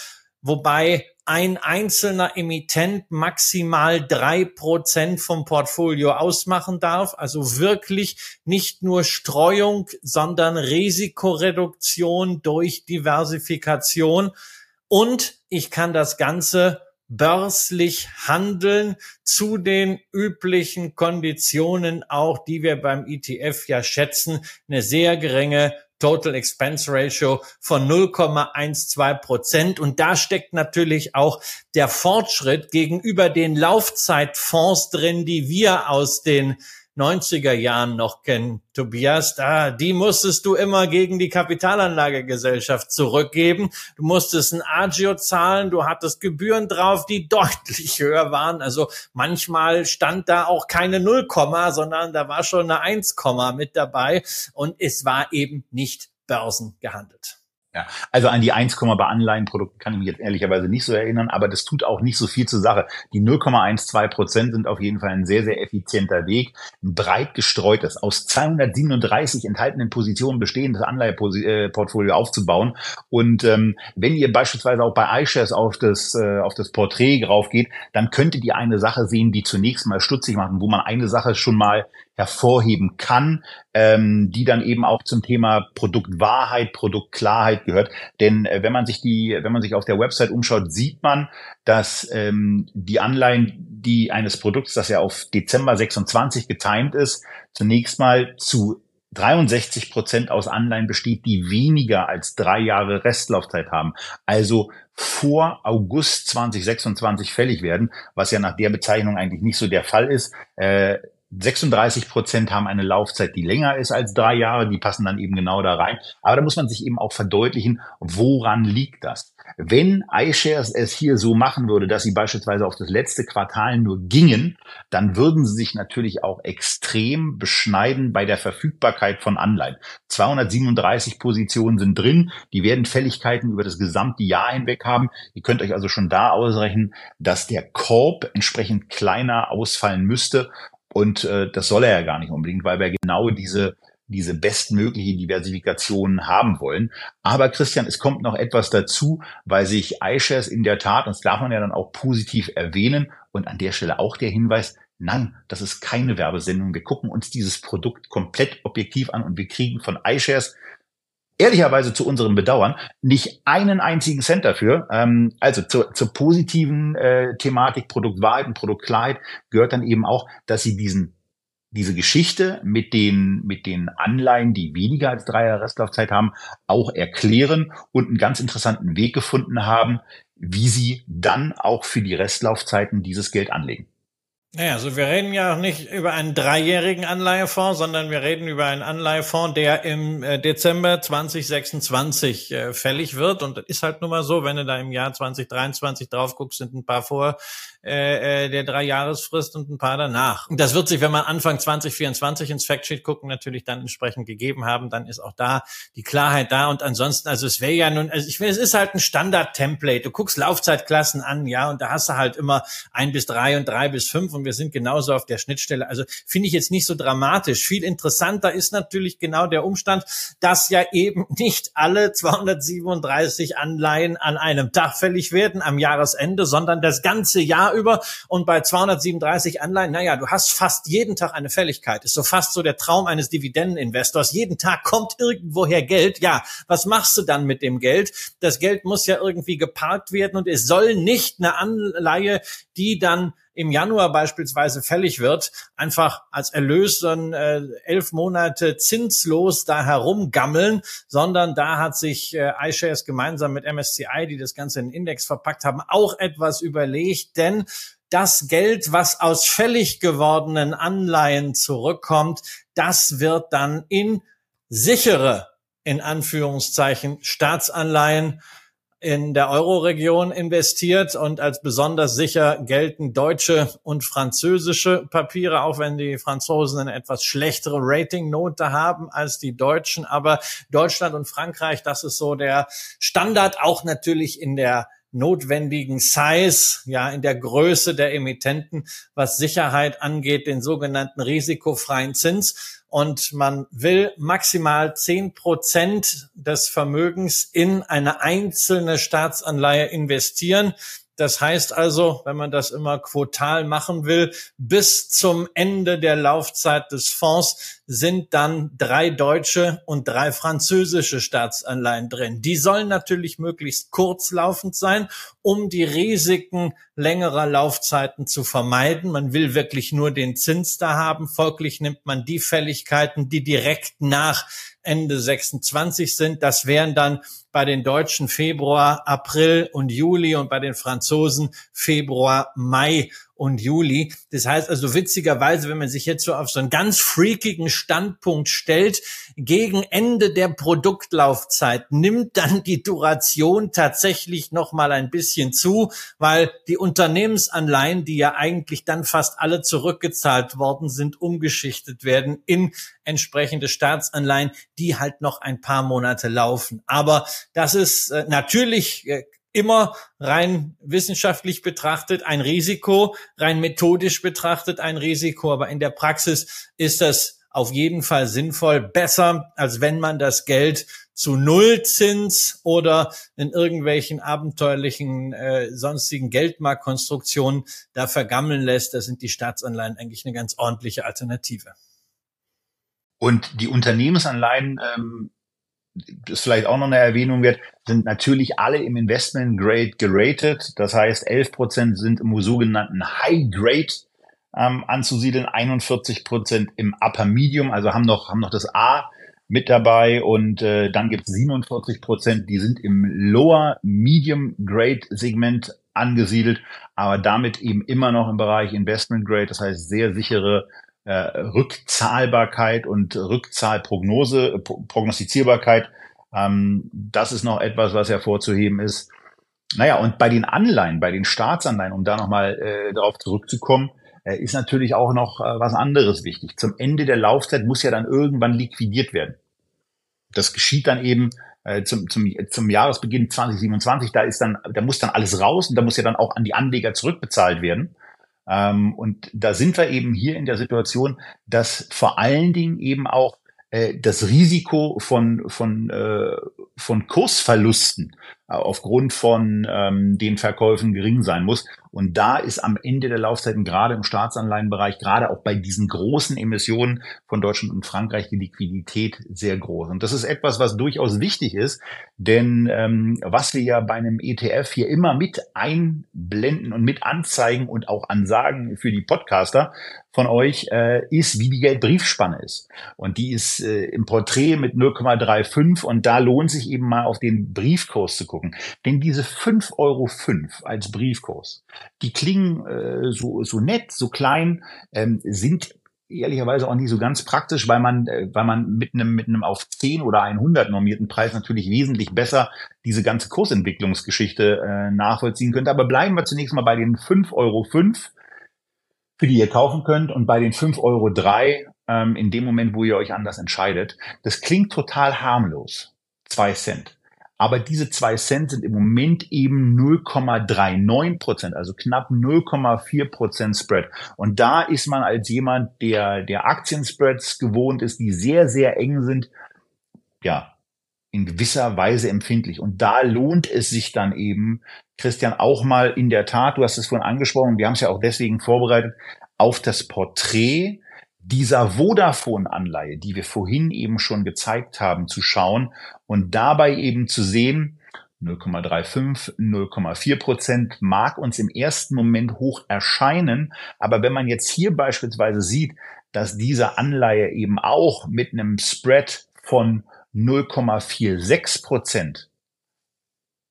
wobei ein einzelner Emittent maximal drei Prozent vom Portfolio ausmachen darf. Also wirklich nicht nur Streuung, sondern Risikoreduktion durch Diversifikation. Und ich kann das Ganze börslich handeln zu den üblichen Konditionen auch, die wir beim ETF ja schätzen, eine sehr geringe Total Expense Ratio von 0,12 Prozent. Und da steckt natürlich auch der Fortschritt gegenüber den Laufzeitfonds drin, die wir aus den 90er Jahren noch kennen, Tobias, da, die musstest du immer gegen die Kapitalanlagegesellschaft zurückgeben. Du musstest ein Agio zahlen, du hattest Gebühren drauf, die deutlich höher waren. Also manchmal stand da auch keine Nullkomma, sondern da war schon eine 1, mit dabei und es war eben nicht börsengehandelt. Ja, also an die 1, bei Anleihenprodukten kann ich mich jetzt ehrlicherweise nicht so erinnern, aber das tut auch nicht so viel zur Sache. Die 0,12 Prozent sind auf jeden Fall ein sehr, sehr effizienter Weg, ein breit gestreutes, aus 237 enthaltenen Positionen bestehendes Anleiheportfolio aufzubauen. Und ähm, wenn ihr beispielsweise auch bei iShares auf das, äh, auf das Porträt drauf geht, dann könntet ihr eine Sache sehen, die zunächst mal stutzig macht, wo man eine Sache schon mal hervorheben kann, ähm, die dann eben auch zum Thema Produktwahrheit, Produktklarheit gehört. Denn äh, wenn man sich die, wenn man sich auf der Website umschaut, sieht man, dass ähm, die Anleihen, die eines Produkts, das ja auf Dezember 26 getimed ist, zunächst mal zu 63 Prozent aus Anleihen besteht, die weniger als drei Jahre Restlaufzeit haben. Also vor August 2026 fällig werden, was ja nach der Bezeichnung eigentlich nicht so der Fall ist. Äh, 36 Prozent haben eine Laufzeit, die länger ist als drei Jahre. Die passen dann eben genau da rein. Aber da muss man sich eben auch verdeutlichen, woran liegt das? Wenn iShares es hier so machen würde, dass sie beispielsweise auf das letzte Quartal nur gingen, dann würden sie sich natürlich auch extrem beschneiden bei der Verfügbarkeit von Anleihen. 237 Positionen sind drin. Die werden Fälligkeiten über das gesamte Jahr hinweg haben. Ihr könnt euch also schon da ausrechnen, dass der Korb entsprechend kleiner ausfallen müsste. Und äh, das soll er ja gar nicht unbedingt, weil wir genau diese diese bestmögliche Diversifikation haben wollen. Aber Christian, es kommt noch etwas dazu, weil sich iShares in der Tat, und das darf man ja dann auch positiv erwähnen, und an der Stelle auch der Hinweis, nein, das ist keine Werbesendung. Wir gucken uns dieses Produkt komplett objektiv an und wir kriegen von iShares ehrlicherweise zu unserem Bedauern nicht einen einzigen Cent dafür. Ähm, also zur, zur positiven äh, Thematik Produktwahrheit und Produktklarheit gehört dann eben auch, dass sie diesen diese Geschichte mit den, mit den Anleihen, die weniger als drei Jahre Restlaufzeit haben, auch erklären und einen ganz interessanten Weg gefunden haben, wie sie dann auch für die Restlaufzeiten dieses Geld anlegen. Naja, also wir reden ja auch nicht über einen dreijährigen Anleihefonds, sondern wir reden über einen Anleihefonds, der im äh, Dezember 2026 äh, fällig wird. Und das ist halt nun mal so, wenn du da im Jahr 2023 drauf guckst, sind ein paar vor äh, äh, der Dreijahresfrist und ein paar danach. Und das wird sich, wenn man Anfang 2024 ins Factsheet gucken, natürlich dann entsprechend gegeben haben. Dann ist auch da die Klarheit da. Und ansonsten, also es wäre ja nun, also ich finde, es ist halt ein Standard-Template. Du guckst Laufzeitklassen an, ja, und da hast du halt immer ein bis drei und drei bis fünf und wir sind genauso auf der Schnittstelle. Also finde ich jetzt nicht so dramatisch. Viel interessanter ist natürlich genau der Umstand, dass ja eben nicht alle 237 Anleihen an einem Tag fällig werden am Jahresende, sondern das ganze Jahr über. Und bei 237 Anleihen, naja, du hast fast jeden Tag eine Fälligkeit. Ist so fast so der Traum eines Dividendeninvestors. Jeden Tag kommt irgendwoher Geld. Ja, was machst du dann mit dem Geld? Das Geld muss ja irgendwie geparkt werden und es soll nicht eine Anleihe, die dann im Januar beispielsweise fällig wird, einfach als Erlös dann äh, elf Monate zinslos da herumgammeln, sondern da hat sich äh, iShares gemeinsam mit MSCI, die das Ganze in den Index verpackt haben, auch etwas überlegt, denn das Geld, was aus fällig gewordenen Anleihen zurückkommt, das wird dann in sichere, in Anführungszeichen, Staatsanleihen in der Euroregion investiert und als besonders sicher gelten deutsche und französische Papiere, auch wenn die Franzosen eine etwas schlechtere Ratingnote haben als die Deutschen. Aber Deutschland und Frankreich, das ist so der Standard, auch natürlich in der notwendigen Size, ja, in der Größe der Emittenten, was Sicherheit angeht, den sogenannten risikofreien Zins und man will maximal zehn Prozent des Vermögens in eine einzelne Staatsanleihe investieren. Das heißt also, wenn man das immer quotal machen will, bis zum Ende der Laufzeit des Fonds sind dann drei deutsche und drei französische Staatsanleihen drin. Die sollen natürlich möglichst kurzlaufend sein, um die Risiken längerer Laufzeiten zu vermeiden. Man will wirklich nur den Zins da haben. Folglich nimmt man die Fälligkeiten, die direkt nach Ende 26 sind. Das wären dann bei den Deutschen Februar, April und Juli und bei den Franzosen Februar, Mai und Juli. Das heißt also witzigerweise, wenn man sich jetzt so auf so einen ganz freakigen Standpunkt stellt, gegen Ende der Produktlaufzeit nimmt dann die Duration tatsächlich noch mal ein bisschen zu, weil die Unternehmensanleihen, die ja eigentlich dann fast alle zurückgezahlt worden sind, umgeschichtet werden in entsprechende Staatsanleihen, die halt noch ein paar Monate laufen. Aber das ist äh, natürlich äh, immer rein wissenschaftlich betrachtet ein Risiko, rein methodisch betrachtet ein Risiko, aber in der Praxis ist das auf jeden Fall sinnvoll, besser, als wenn man das Geld zu Nullzins oder in irgendwelchen abenteuerlichen äh, sonstigen Geldmarktkonstruktionen da vergammeln lässt. Da sind die Staatsanleihen eigentlich eine ganz ordentliche Alternative. Und die Unternehmensanleihen ähm, das vielleicht auch noch eine Erwähnung wird, sind natürlich alle im Investment Grade geratet. Das heißt, 11 Prozent sind im sogenannten High Grade ähm, anzusiedeln, 41 Prozent im Upper Medium, also haben noch, haben noch das A mit dabei und äh, dann gibt es 47 Prozent, die sind im Lower Medium Grade Segment angesiedelt, aber damit eben immer noch im Bereich Investment Grade, das heißt sehr sichere äh, Rückzahlbarkeit und Rückzahlprognose, Prognostizierbarkeit. Ähm, das ist noch etwas, was hervorzuheben ist. Naja, und bei den Anleihen, bei den Staatsanleihen, um da nochmal äh, darauf zurückzukommen, äh, ist natürlich auch noch äh, was anderes wichtig. Zum Ende der Laufzeit muss ja dann irgendwann liquidiert werden. Das geschieht dann eben äh, zum, zum, zum Jahresbeginn 2027. Da ist dann, da muss dann alles raus und da muss ja dann auch an die Anleger zurückbezahlt werden. Ähm, und da sind wir eben hier in der Situation, dass vor allen Dingen eben auch äh, das Risiko von, von, äh, von Kursverlusten äh, aufgrund von ähm, den Verkäufen gering sein muss. Und da ist am Ende der Laufzeiten gerade im Staatsanleihenbereich, gerade auch bei diesen großen Emissionen von Deutschland und Frankreich, die Liquidität sehr groß. Und das ist etwas, was durchaus wichtig ist, denn ähm, was wir ja bei einem ETF hier immer mit einblenden und mit anzeigen und auch ansagen für die Podcaster von euch, äh, ist, wie die Geldbriefspanne ist. Und die ist äh, im Porträt mit 0,35 und da lohnt sich eben mal auf den Briefkurs zu gucken. Denn diese 5,05 Euro als Briefkurs, die klingen äh, so, so nett, so klein, ähm, sind ehrlicherweise auch nicht so ganz praktisch, weil man, äh, weil man mit einem, mit einem auf 10 oder 100 normierten Preis natürlich wesentlich besser diese ganze Kursentwicklungsgeschichte äh, nachvollziehen könnte. Aber bleiben wir zunächst mal bei den 5,05 Euro, für die ihr kaufen könnt und bei den 5,03 Euro ähm, in dem Moment, wo ihr euch anders entscheidet. Das klingt total harmlos. Zwei Cent. Aber diese zwei Cent sind im Moment eben 0,39 Prozent, also knapp 0,4 Prozent Spread. Und da ist man als jemand, der, der Aktienspreads gewohnt ist, die sehr, sehr eng sind, ja, in gewisser Weise empfindlich. Und da lohnt es sich dann eben, Christian, auch mal in der Tat, du hast es vorhin angesprochen, wir haben es ja auch deswegen vorbereitet, auf das Porträt dieser Vodafone-Anleihe, die wir vorhin eben schon gezeigt haben, zu schauen und dabei eben zu sehen, 0,35, 0,4 Prozent mag uns im ersten Moment hoch erscheinen. Aber wenn man jetzt hier beispielsweise sieht, dass diese Anleihe eben auch mit einem Spread von 0,46 Prozent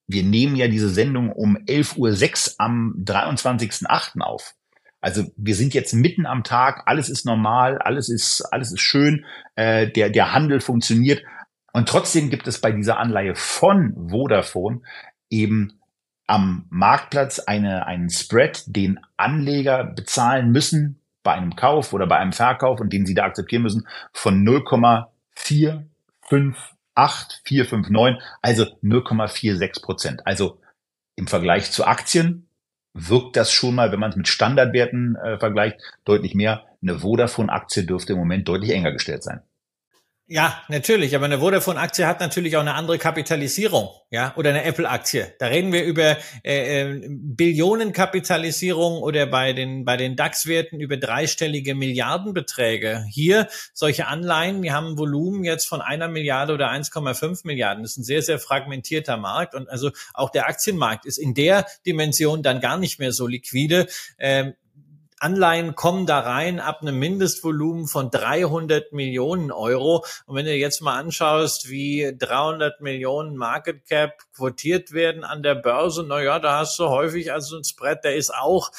wir nehmen ja diese Sendung um 11.06 Uhr am 23.08. auf. Also wir sind jetzt mitten am Tag, alles ist normal, alles ist, alles ist schön, äh, der, der Handel funktioniert. Und trotzdem gibt es bei dieser Anleihe von Vodafone eben am Marktplatz eine, einen Spread, den Anleger bezahlen müssen bei einem Kauf oder bei einem Verkauf und den sie da akzeptieren müssen von 0,458459, also 0,46 Prozent. Also im Vergleich zu Aktien wirkt das schon mal, wenn man es mit Standardwerten äh, vergleicht, deutlich mehr. Eine Vodafone-Aktie dürfte im Moment deutlich enger gestellt sein. Ja, natürlich, aber eine Vodafone-Aktie hat natürlich auch eine andere Kapitalisierung, ja, oder eine Apple-Aktie. Da reden wir über äh, äh, Billionenkapitalisierung oder bei den bei den DAX-Werten über dreistellige Milliardenbeträge. Hier solche Anleihen, die haben Volumen jetzt von einer Milliarde oder 1,5 Milliarden. Das ist ein sehr sehr fragmentierter Markt und also auch der Aktienmarkt ist in der Dimension dann gar nicht mehr so liquide. Ähm, Anleihen kommen da rein ab einem Mindestvolumen von 300 Millionen Euro. Und wenn du jetzt mal anschaust, wie 300 Millionen Market Cap quotiert werden an der Börse, na ja, da hast du häufig also ein Spread, der ist auch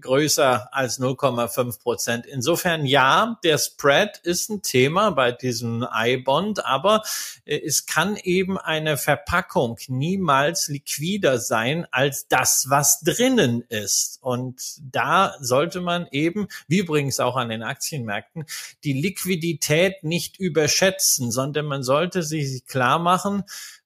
größer als 0,5 Prozent. Insofern ja, der Spread ist ein Thema bei diesem I-Bond, aber äh, es kann eben eine Verpackung niemals liquider sein als das, was drinnen ist. Und da sollte man eben, wie übrigens auch an den Aktienmärkten, die Liquidität nicht überschätzen, sondern man sollte sich klar machen,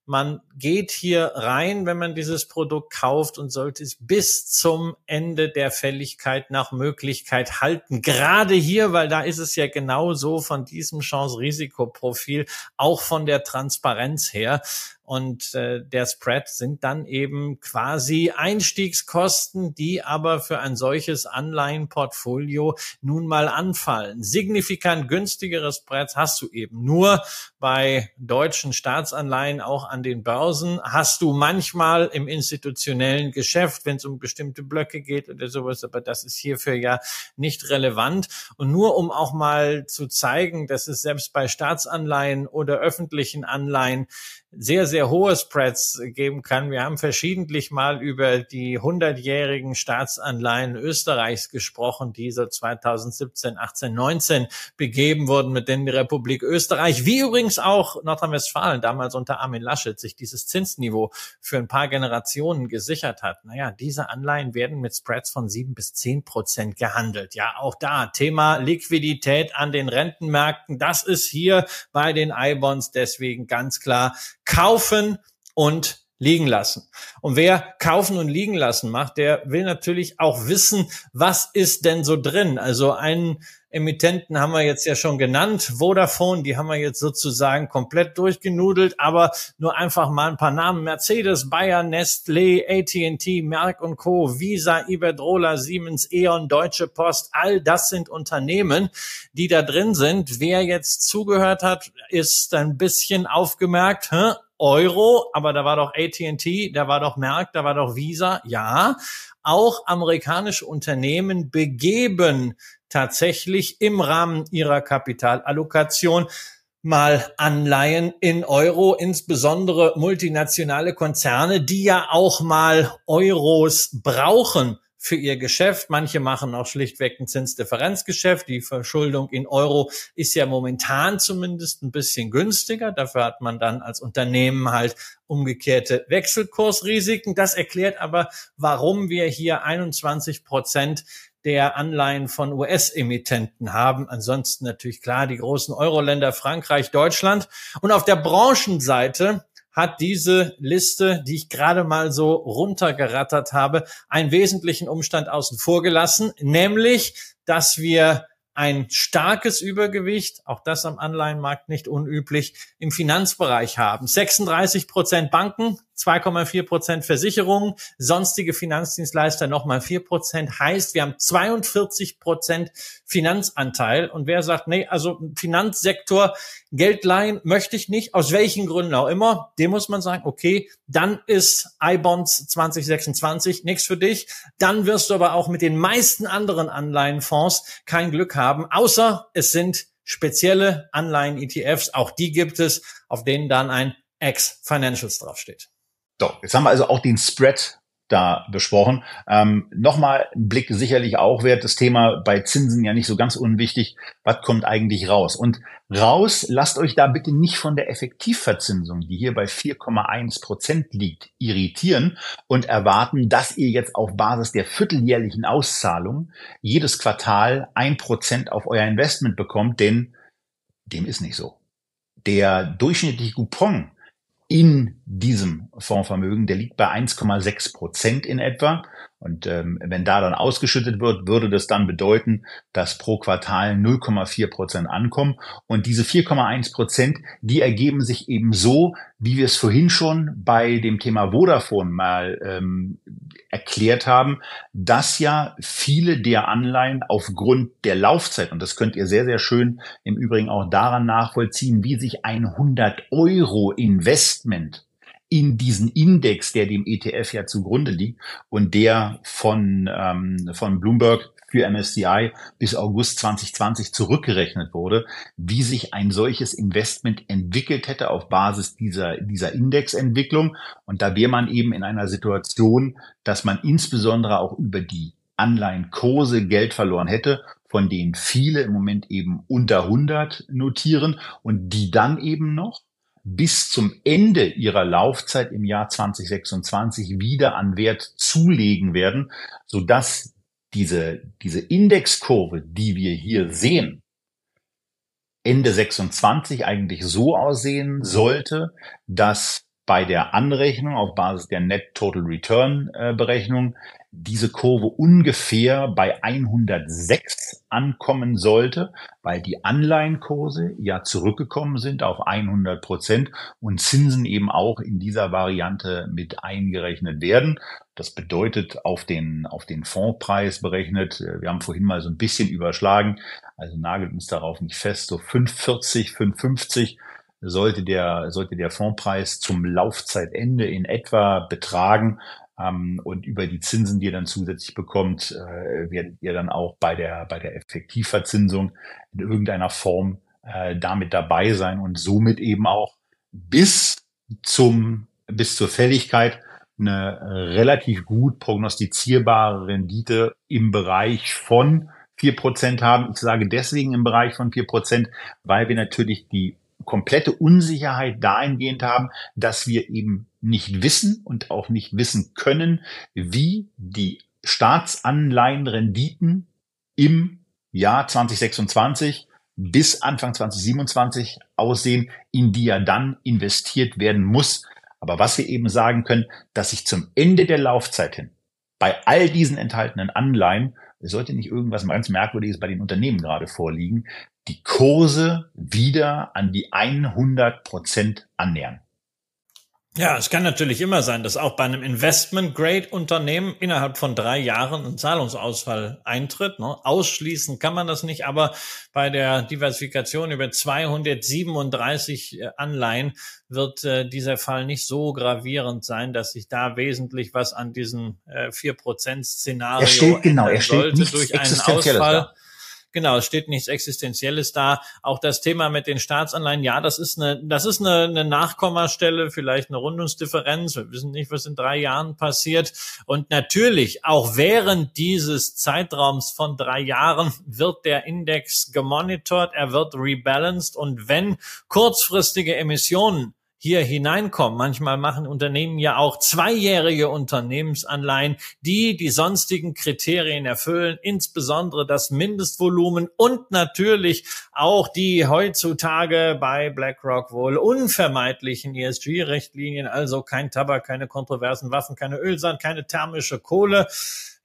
man geht hier rein, wenn man dieses Produkt kauft und sollte es bis zum Ende der Fälligkeit nach Möglichkeit halten. Gerade hier, weil da ist es ja genau so von diesem Chance-Risikoprofil, auch von der Transparenz her. Und äh, der Spread sind dann eben quasi Einstiegskosten, die aber für ein solches Anleihenportfolio nun mal anfallen. Signifikant günstigere Spreads hast du eben nur bei deutschen Staatsanleihen auch an den Börsen. Hast du manchmal im institutionellen Geschäft, wenn es um bestimmte Blöcke geht oder sowas, aber das ist hierfür ja nicht relevant. Und nur um auch mal zu zeigen, dass es selbst bei Staatsanleihen oder öffentlichen Anleihen sehr, sehr hohe Spreads geben kann. Wir haben verschiedentlich mal über die hundertjährigen Staatsanleihen Österreichs gesprochen, die so 2017, 18, 19 begeben wurden, mit denen die Republik Österreich, wie übrigens auch Nordrhein-Westfalen damals unter Armin Laschet sich dieses Zinsniveau für ein paar Generationen gesichert hat. Naja, diese Anleihen werden mit Spreads von sieben bis zehn Prozent gehandelt. Ja, auch da Thema Liquidität an den Rentenmärkten. Das ist hier bei den I-Bonds deswegen ganz klar kaufen und liegen lassen. Und wer kaufen und liegen lassen macht, der will natürlich auch wissen, was ist denn so drin. Also einen Emittenten haben wir jetzt ja schon genannt, Vodafone, die haben wir jetzt sozusagen komplett durchgenudelt, aber nur einfach mal ein paar Namen. Mercedes, Bayer, Nestlé, AT&T, Merck und Co., Visa, Iberdrola, Siemens, E.ON, Deutsche Post, all das sind Unternehmen, die da drin sind. Wer jetzt zugehört hat, ist ein bisschen aufgemerkt, hä? Euro, aber da war doch AT&T, da war doch Merck, da war doch Visa. Ja, auch amerikanische Unternehmen begeben tatsächlich im Rahmen ihrer Kapitalallokation mal Anleihen in Euro, insbesondere multinationale Konzerne, die ja auch mal Euros brauchen für ihr Geschäft. Manche machen auch schlichtweg ein Zinsdifferenzgeschäft. Die Verschuldung in Euro ist ja momentan zumindest ein bisschen günstiger. Dafür hat man dann als Unternehmen halt umgekehrte Wechselkursrisiken. Das erklärt aber, warum wir hier 21 Prozent der Anleihen von US-Emittenten haben. Ansonsten natürlich klar die großen Euro-Länder Frankreich, Deutschland. Und auf der Branchenseite hat diese Liste, die ich gerade mal so runtergerattert habe, einen wesentlichen Umstand außen vor gelassen, nämlich, dass wir ein starkes Übergewicht, auch das am Anleihenmarkt nicht unüblich, im Finanzbereich haben. 36 Prozent Banken, 2,4 Prozent Versicherungen, sonstige Finanzdienstleister nochmal 4 Prozent. Heißt, wir haben 42 Prozent Finanzanteil. Und wer sagt, nee, also Finanzsektor, Geld leihen möchte ich nicht, aus welchen Gründen auch immer, dem muss man sagen, okay, dann ist iBonds 2026 nichts für dich. Dann wirst du aber auch mit den meisten anderen Anleihenfonds kein Glück haben, außer es sind spezielle Anleihen-ETFs, auch die gibt es, auf denen dann ein Ex-Financials draufsteht. So, jetzt haben wir also auch den Spread da besprochen. Ähm, Nochmal ein Blick sicherlich auch wert, das Thema bei Zinsen ja nicht so ganz unwichtig. Was kommt eigentlich raus? Und raus, lasst euch da bitte nicht von der Effektivverzinsung, die hier bei 4,1 Prozent liegt, irritieren und erwarten, dass ihr jetzt auf Basis der vierteljährlichen Auszahlung jedes Quartal ein Prozent auf euer Investment bekommt, denn dem ist nicht so. Der durchschnittliche Coupon in diesem Fondsvermögen, der liegt bei 1,6 Prozent in etwa. Und ähm, wenn da dann ausgeschüttet wird, würde das dann bedeuten, dass pro Quartal 0,4 Prozent ankommen. Und diese 4,1 Prozent, die ergeben sich eben so, wie wir es vorhin schon bei dem Thema Vodafone mal ähm, erklärt haben, dass ja viele der Anleihen aufgrund der Laufzeit, und das könnt ihr sehr, sehr schön im Übrigen auch daran nachvollziehen, wie sich ein 100 Euro Investment in diesen Index, der dem ETF ja zugrunde liegt und der von, ähm, von Bloomberg für MSCI bis August 2020 zurückgerechnet wurde, wie sich ein solches Investment entwickelt hätte auf Basis dieser, dieser Indexentwicklung. Und da wäre man eben in einer Situation, dass man insbesondere auch über die Anleihenkurse Geld verloren hätte, von denen viele im Moment eben unter 100 notieren und die dann eben noch bis zum Ende ihrer Laufzeit im Jahr 2026 wieder an Wert zulegen werden, so dass diese, diese Indexkurve, die wir hier sehen, Ende 26 eigentlich so aussehen sollte, dass bei der Anrechnung auf Basis der Net Total Return äh, Berechnung diese Kurve ungefähr bei 106 ankommen sollte, weil die Anleihenkurse ja zurückgekommen sind auf 100 Prozent und Zinsen eben auch in dieser Variante mit eingerechnet werden. Das bedeutet auf den, auf den Fondspreis berechnet, äh, wir haben vorhin mal so ein bisschen überschlagen, also nagelt uns darauf nicht fest, so 5,40, 5,50 sollte der, sollte der Fondspreis zum Laufzeitende in etwa betragen. Ähm, und über die Zinsen, die ihr dann zusätzlich bekommt, äh, werdet ihr dann auch bei der, bei der Effektivverzinsung in irgendeiner Form äh, damit dabei sein und somit eben auch bis zum, bis zur Fälligkeit eine relativ gut prognostizierbare Rendite im Bereich von vier Prozent haben. Ich sage deswegen im Bereich von vier Prozent, weil wir natürlich die komplette Unsicherheit dahingehend haben, dass wir eben nicht wissen und auch nicht wissen können, wie die Staatsanleihenrenditen im Jahr 2026 bis Anfang 2027 aussehen, in die ja dann investiert werden muss. Aber was wir eben sagen können, dass sich zum Ende der Laufzeit hin bei all diesen enthaltenen Anleihen, es sollte nicht irgendwas ganz Merkwürdiges bei den Unternehmen gerade vorliegen, die Kurse wieder an die 100 Prozent annähern. Ja, es kann natürlich immer sein, dass auch bei einem Investment-Grade-Unternehmen innerhalb von drei Jahren ein Zahlungsausfall eintritt. Ne? Ausschließen kann man das nicht, aber bei der Diversifikation über 237 äh, Anleihen wird äh, dieser Fall nicht so gravierend sein, dass sich da wesentlich was an diesem äh, 4%-Szenario er steht, genau, er steht durch einen Ausfall. Da. Genau, es steht nichts Existenzielles da. Auch das Thema mit den Staatsanleihen, ja, das ist eine, das ist eine, eine Nachkommastelle, vielleicht eine Rundungsdifferenz. Wir wissen nicht, was in drei Jahren passiert. Und natürlich, auch während dieses Zeitraums von drei Jahren wird der Index gemonitort, er wird rebalanced. Und wenn kurzfristige Emissionen hier hineinkommen. Manchmal machen Unternehmen ja auch zweijährige Unternehmensanleihen, die die sonstigen Kriterien erfüllen, insbesondere das Mindestvolumen und natürlich auch die heutzutage bei BlackRock wohl unvermeidlichen ESG-Richtlinien, also kein Tabak, keine kontroversen Waffen, keine Ölsand, keine thermische Kohle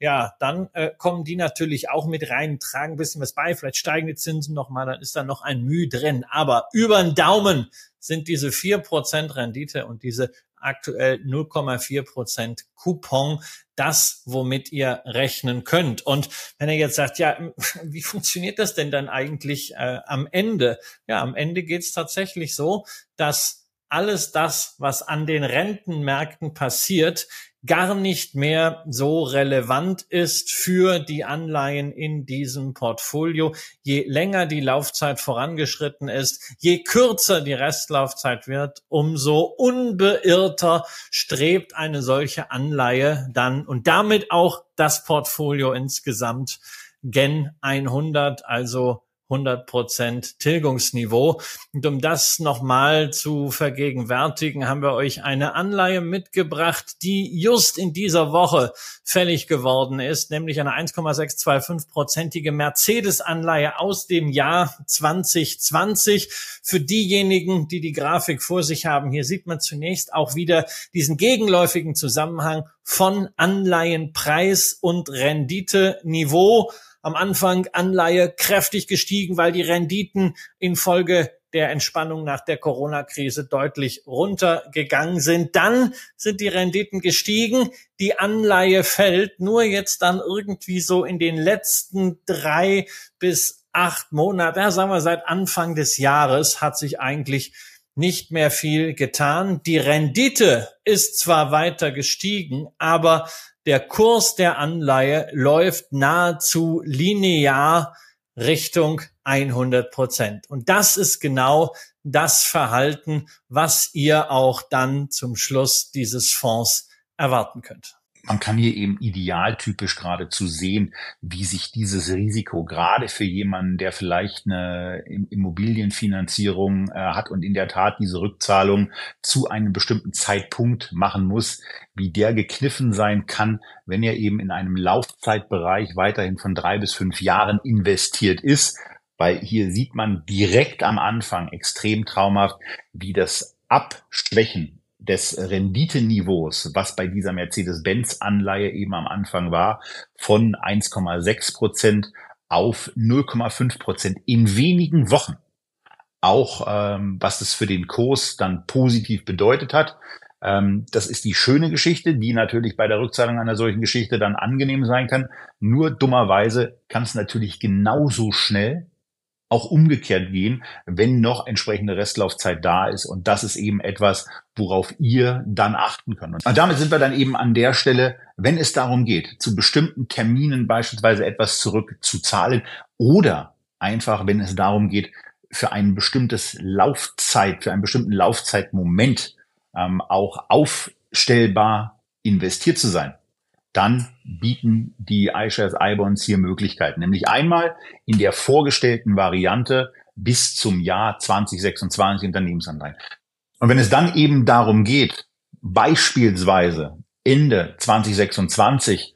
ja, dann äh, kommen die natürlich auch mit rein, tragen ein bisschen was bei, vielleicht steigen die Zinsen nochmal, dann ist da noch ein Mühe drin. Aber über den Daumen sind diese vier Prozent Rendite und diese aktuell 0,4 Prozent Coupon das, womit ihr rechnen könnt. Und wenn ihr jetzt sagt, ja, wie funktioniert das denn dann eigentlich äh, am Ende? Ja, am Ende geht es tatsächlich so, dass alles das, was an den Rentenmärkten passiert, gar nicht mehr so relevant ist für die Anleihen in diesem Portfolio. Je länger die Laufzeit vorangeschritten ist, je kürzer die Restlaufzeit wird, umso unbeirrter strebt eine solche Anleihe dann und damit auch das Portfolio insgesamt Gen 100, also 100 Prozent Tilgungsniveau. Und um das nochmal zu vergegenwärtigen, haben wir euch eine Anleihe mitgebracht, die just in dieser Woche fällig geworden ist, nämlich eine 1,625-prozentige Mercedes-Anleihe aus dem Jahr 2020. Für diejenigen, die die Grafik vor sich haben, hier sieht man zunächst auch wieder diesen gegenläufigen Zusammenhang von Anleihenpreis und Renditeniveau am Anfang Anleihe kräftig gestiegen, weil die Renditen infolge der Entspannung nach der Corona-Krise deutlich runtergegangen sind. Dann sind die Renditen gestiegen, die Anleihe fällt, nur jetzt dann irgendwie so in den letzten drei bis acht Monaten, ja, sagen wir seit Anfang des Jahres hat sich eigentlich nicht mehr viel getan. Die Rendite ist zwar weiter gestiegen, aber der Kurs der Anleihe läuft nahezu linear Richtung 100 Prozent. Und das ist genau das Verhalten, was ihr auch dann zum Schluss dieses Fonds erwarten könnt man kann hier eben idealtypisch geradezu sehen, wie sich dieses Risiko gerade für jemanden, der vielleicht eine Immobilienfinanzierung äh, hat und in der Tat diese Rückzahlung zu einem bestimmten Zeitpunkt machen muss, wie der gekniffen sein kann, wenn er eben in einem Laufzeitbereich weiterhin von drei bis fünf Jahren investiert ist. Weil hier sieht man direkt am Anfang extrem traumhaft, wie das Abschwächen des Renditeniveaus, was bei dieser Mercedes-Benz-Anleihe eben am Anfang war, von 1,6 Prozent auf 0,5 Prozent in wenigen Wochen. Auch ähm, was es für den Kurs dann positiv bedeutet hat. Ähm, das ist die schöne Geschichte, die natürlich bei der Rückzahlung einer solchen Geschichte dann angenehm sein kann. Nur dummerweise kann es natürlich genauso schnell auch umgekehrt gehen, wenn noch entsprechende Restlaufzeit da ist. Und das ist eben etwas, worauf ihr dann achten könnt. Und damit sind wir dann eben an der Stelle, wenn es darum geht, zu bestimmten Terminen beispielsweise etwas zurückzuzahlen oder einfach, wenn es darum geht, für ein bestimmtes Laufzeit, für einen bestimmten Laufzeitmoment ähm, auch aufstellbar investiert zu sein, dann bieten die iShares iBonds hier Möglichkeiten. Nämlich einmal in der vorgestellten Variante bis zum Jahr 2026 Unternehmensanleihen. Und wenn es dann eben darum geht, beispielsweise Ende 2026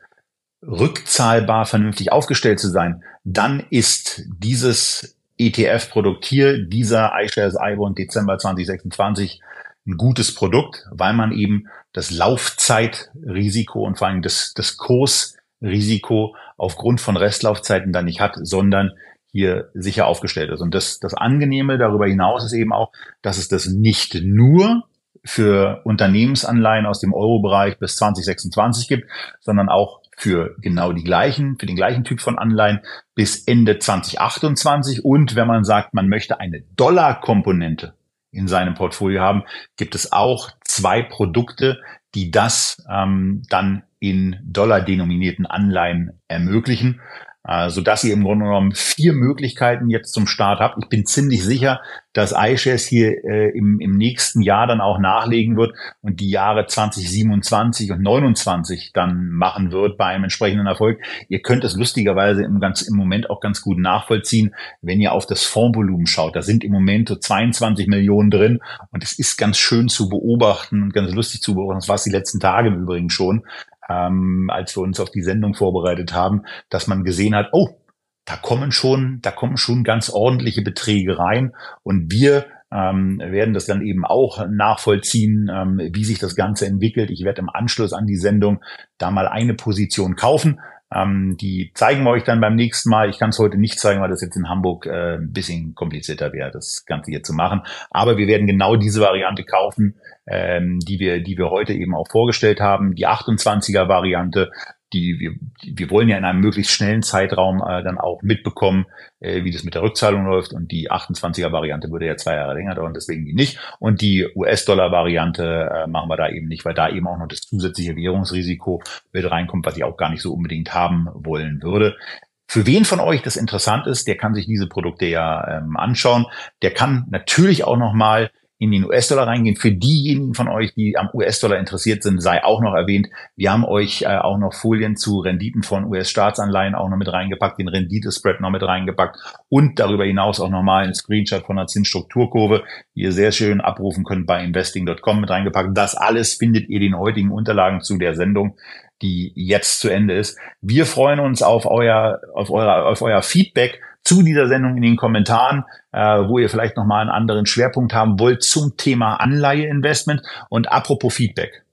rückzahlbar vernünftig aufgestellt zu sein, dann ist dieses ETF-Produkt hier, dieser iShares iBond Dezember 2026, ein gutes Produkt, weil man eben das Laufzeitrisiko und vor allem das, das Kursrisiko aufgrund von Restlaufzeiten dann nicht hat, sondern hier sicher aufgestellt ist. Und das, das Angenehme darüber hinaus ist eben auch, dass es das nicht nur für Unternehmensanleihen aus dem Euro-Bereich bis 2026 gibt, sondern auch für genau die gleichen, für den gleichen Typ von Anleihen bis Ende 2028. Und wenn man sagt, man möchte eine Dollar-Komponente in seinem Portfolio haben, gibt es auch zwei Produkte, die das ähm, dann in Dollar denominierten Anleihen ermöglichen äh, so dass ihr im Grunde genommen vier Möglichkeiten jetzt zum Start habt. Ich bin ziemlich sicher, dass iShares hier äh, im, im nächsten Jahr dann auch nachlegen wird und die Jahre 2027 und 29 dann machen wird bei einem entsprechenden Erfolg. Ihr könnt es lustigerweise im, ganz, im Moment auch ganz gut nachvollziehen, wenn ihr auf das Fondsvolumen schaut. Da sind im Moment so 22 Millionen drin und es ist ganz schön zu beobachten und ganz lustig zu beobachten. Das war es die letzten Tage im Übrigen schon ähm, als wir uns auf die Sendung vorbereitet haben, dass man gesehen hat, oh, da kommen schon, da kommen schon ganz ordentliche Beträge rein und wir ähm, werden das dann eben auch nachvollziehen, ähm, wie sich das Ganze entwickelt. Ich werde im Anschluss an die Sendung da mal eine Position kaufen. Ähm, die zeigen wir euch dann beim nächsten Mal. Ich kann es heute nicht zeigen, weil das jetzt in Hamburg äh, ein bisschen komplizierter wäre, das Ganze hier zu machen. Aber wir werden genau diese Variante kaufen, ähm, die wir, die wir heute eben auch vorgestellt haben. Die 28er Variante, die wir, wir wollen ja in einem möglichst schnellen Zeitraum äh, dann auch mitbekommen, äh, wie das mit der Rückzahlung läuft. Und die 28er Variante würde ja zwei Jahre länger dauern, deswegen die nicht. Und die US-Dollar-Variante äh, machen wir da eben nicht, weil da eben auch noch das zusätzliche Währungsrisiko mit reinkommt, was ich auch gar nicht so unbedingt haben wollen würde. Für wen von euch das interessant ist, der kann sich diese Produkte ja ähm, anschauen. Der kann natürlich auch noch mal in den US-Dollar reingehen. Für diejenigen von euch, die am US-Dollar interessiert sind, sei auch noch erwähnt, wir haben euch äh, auch noch Folien zu Renditen von US-Staatsanleihen auch noch mit reingepackt, den Renditespread noch mit reingepackt und darüber hinaus auch nochmal einen Screenshot von der Zinsstrukturkurve, die ihr sehr schön abrufen könnt bei investing.com mit reingepackt. Das alles findet ihr den heutigen Unterlagen zu der Sendung die jetzt zu Ende ist. Wir freuen uns auf euer, auf euer, auf euer Feedback zu dieser Sendung in den Kommentaren, äh, wo ihr vielleicht nochmal einen anderen Schwerpunkt haben wollt zum Thema Anleiheinvestment. Und apropos Feedback.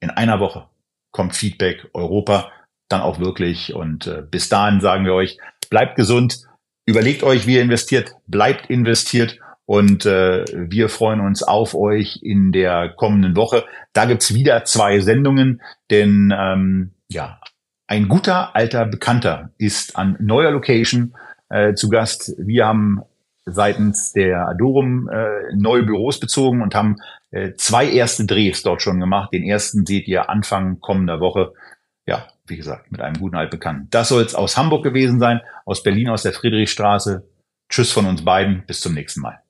In einer Woche kommt Feedback Europa dann auch wirklich. Und äh, bis dahin sagen wir euch, bleibt gesund, überlegt euch, wie ihr investiert, bleibt investiert. Und äh, wir freuen uns auf euch in der kommenden Woche. Da gibt's wieder zwei Sendungen, denn ähm, ja, ein guter alter Bekannter ist an neuer Location äh, zu Gast. Wir haben seitens der Adorum äh, neue Büros bezogen und haben äh, zwei erste Drehs dort schon gemacht. Den ersten seht ihr Anfang kommender Woche. Ja, wie gesagt, mit einem guten Altbekannten. Das soll es aus Hamburg gewesen sein, aus Berlin, aus der Friedrichstraße. Tschüss von uns beiden, bis zum nächsten Mal.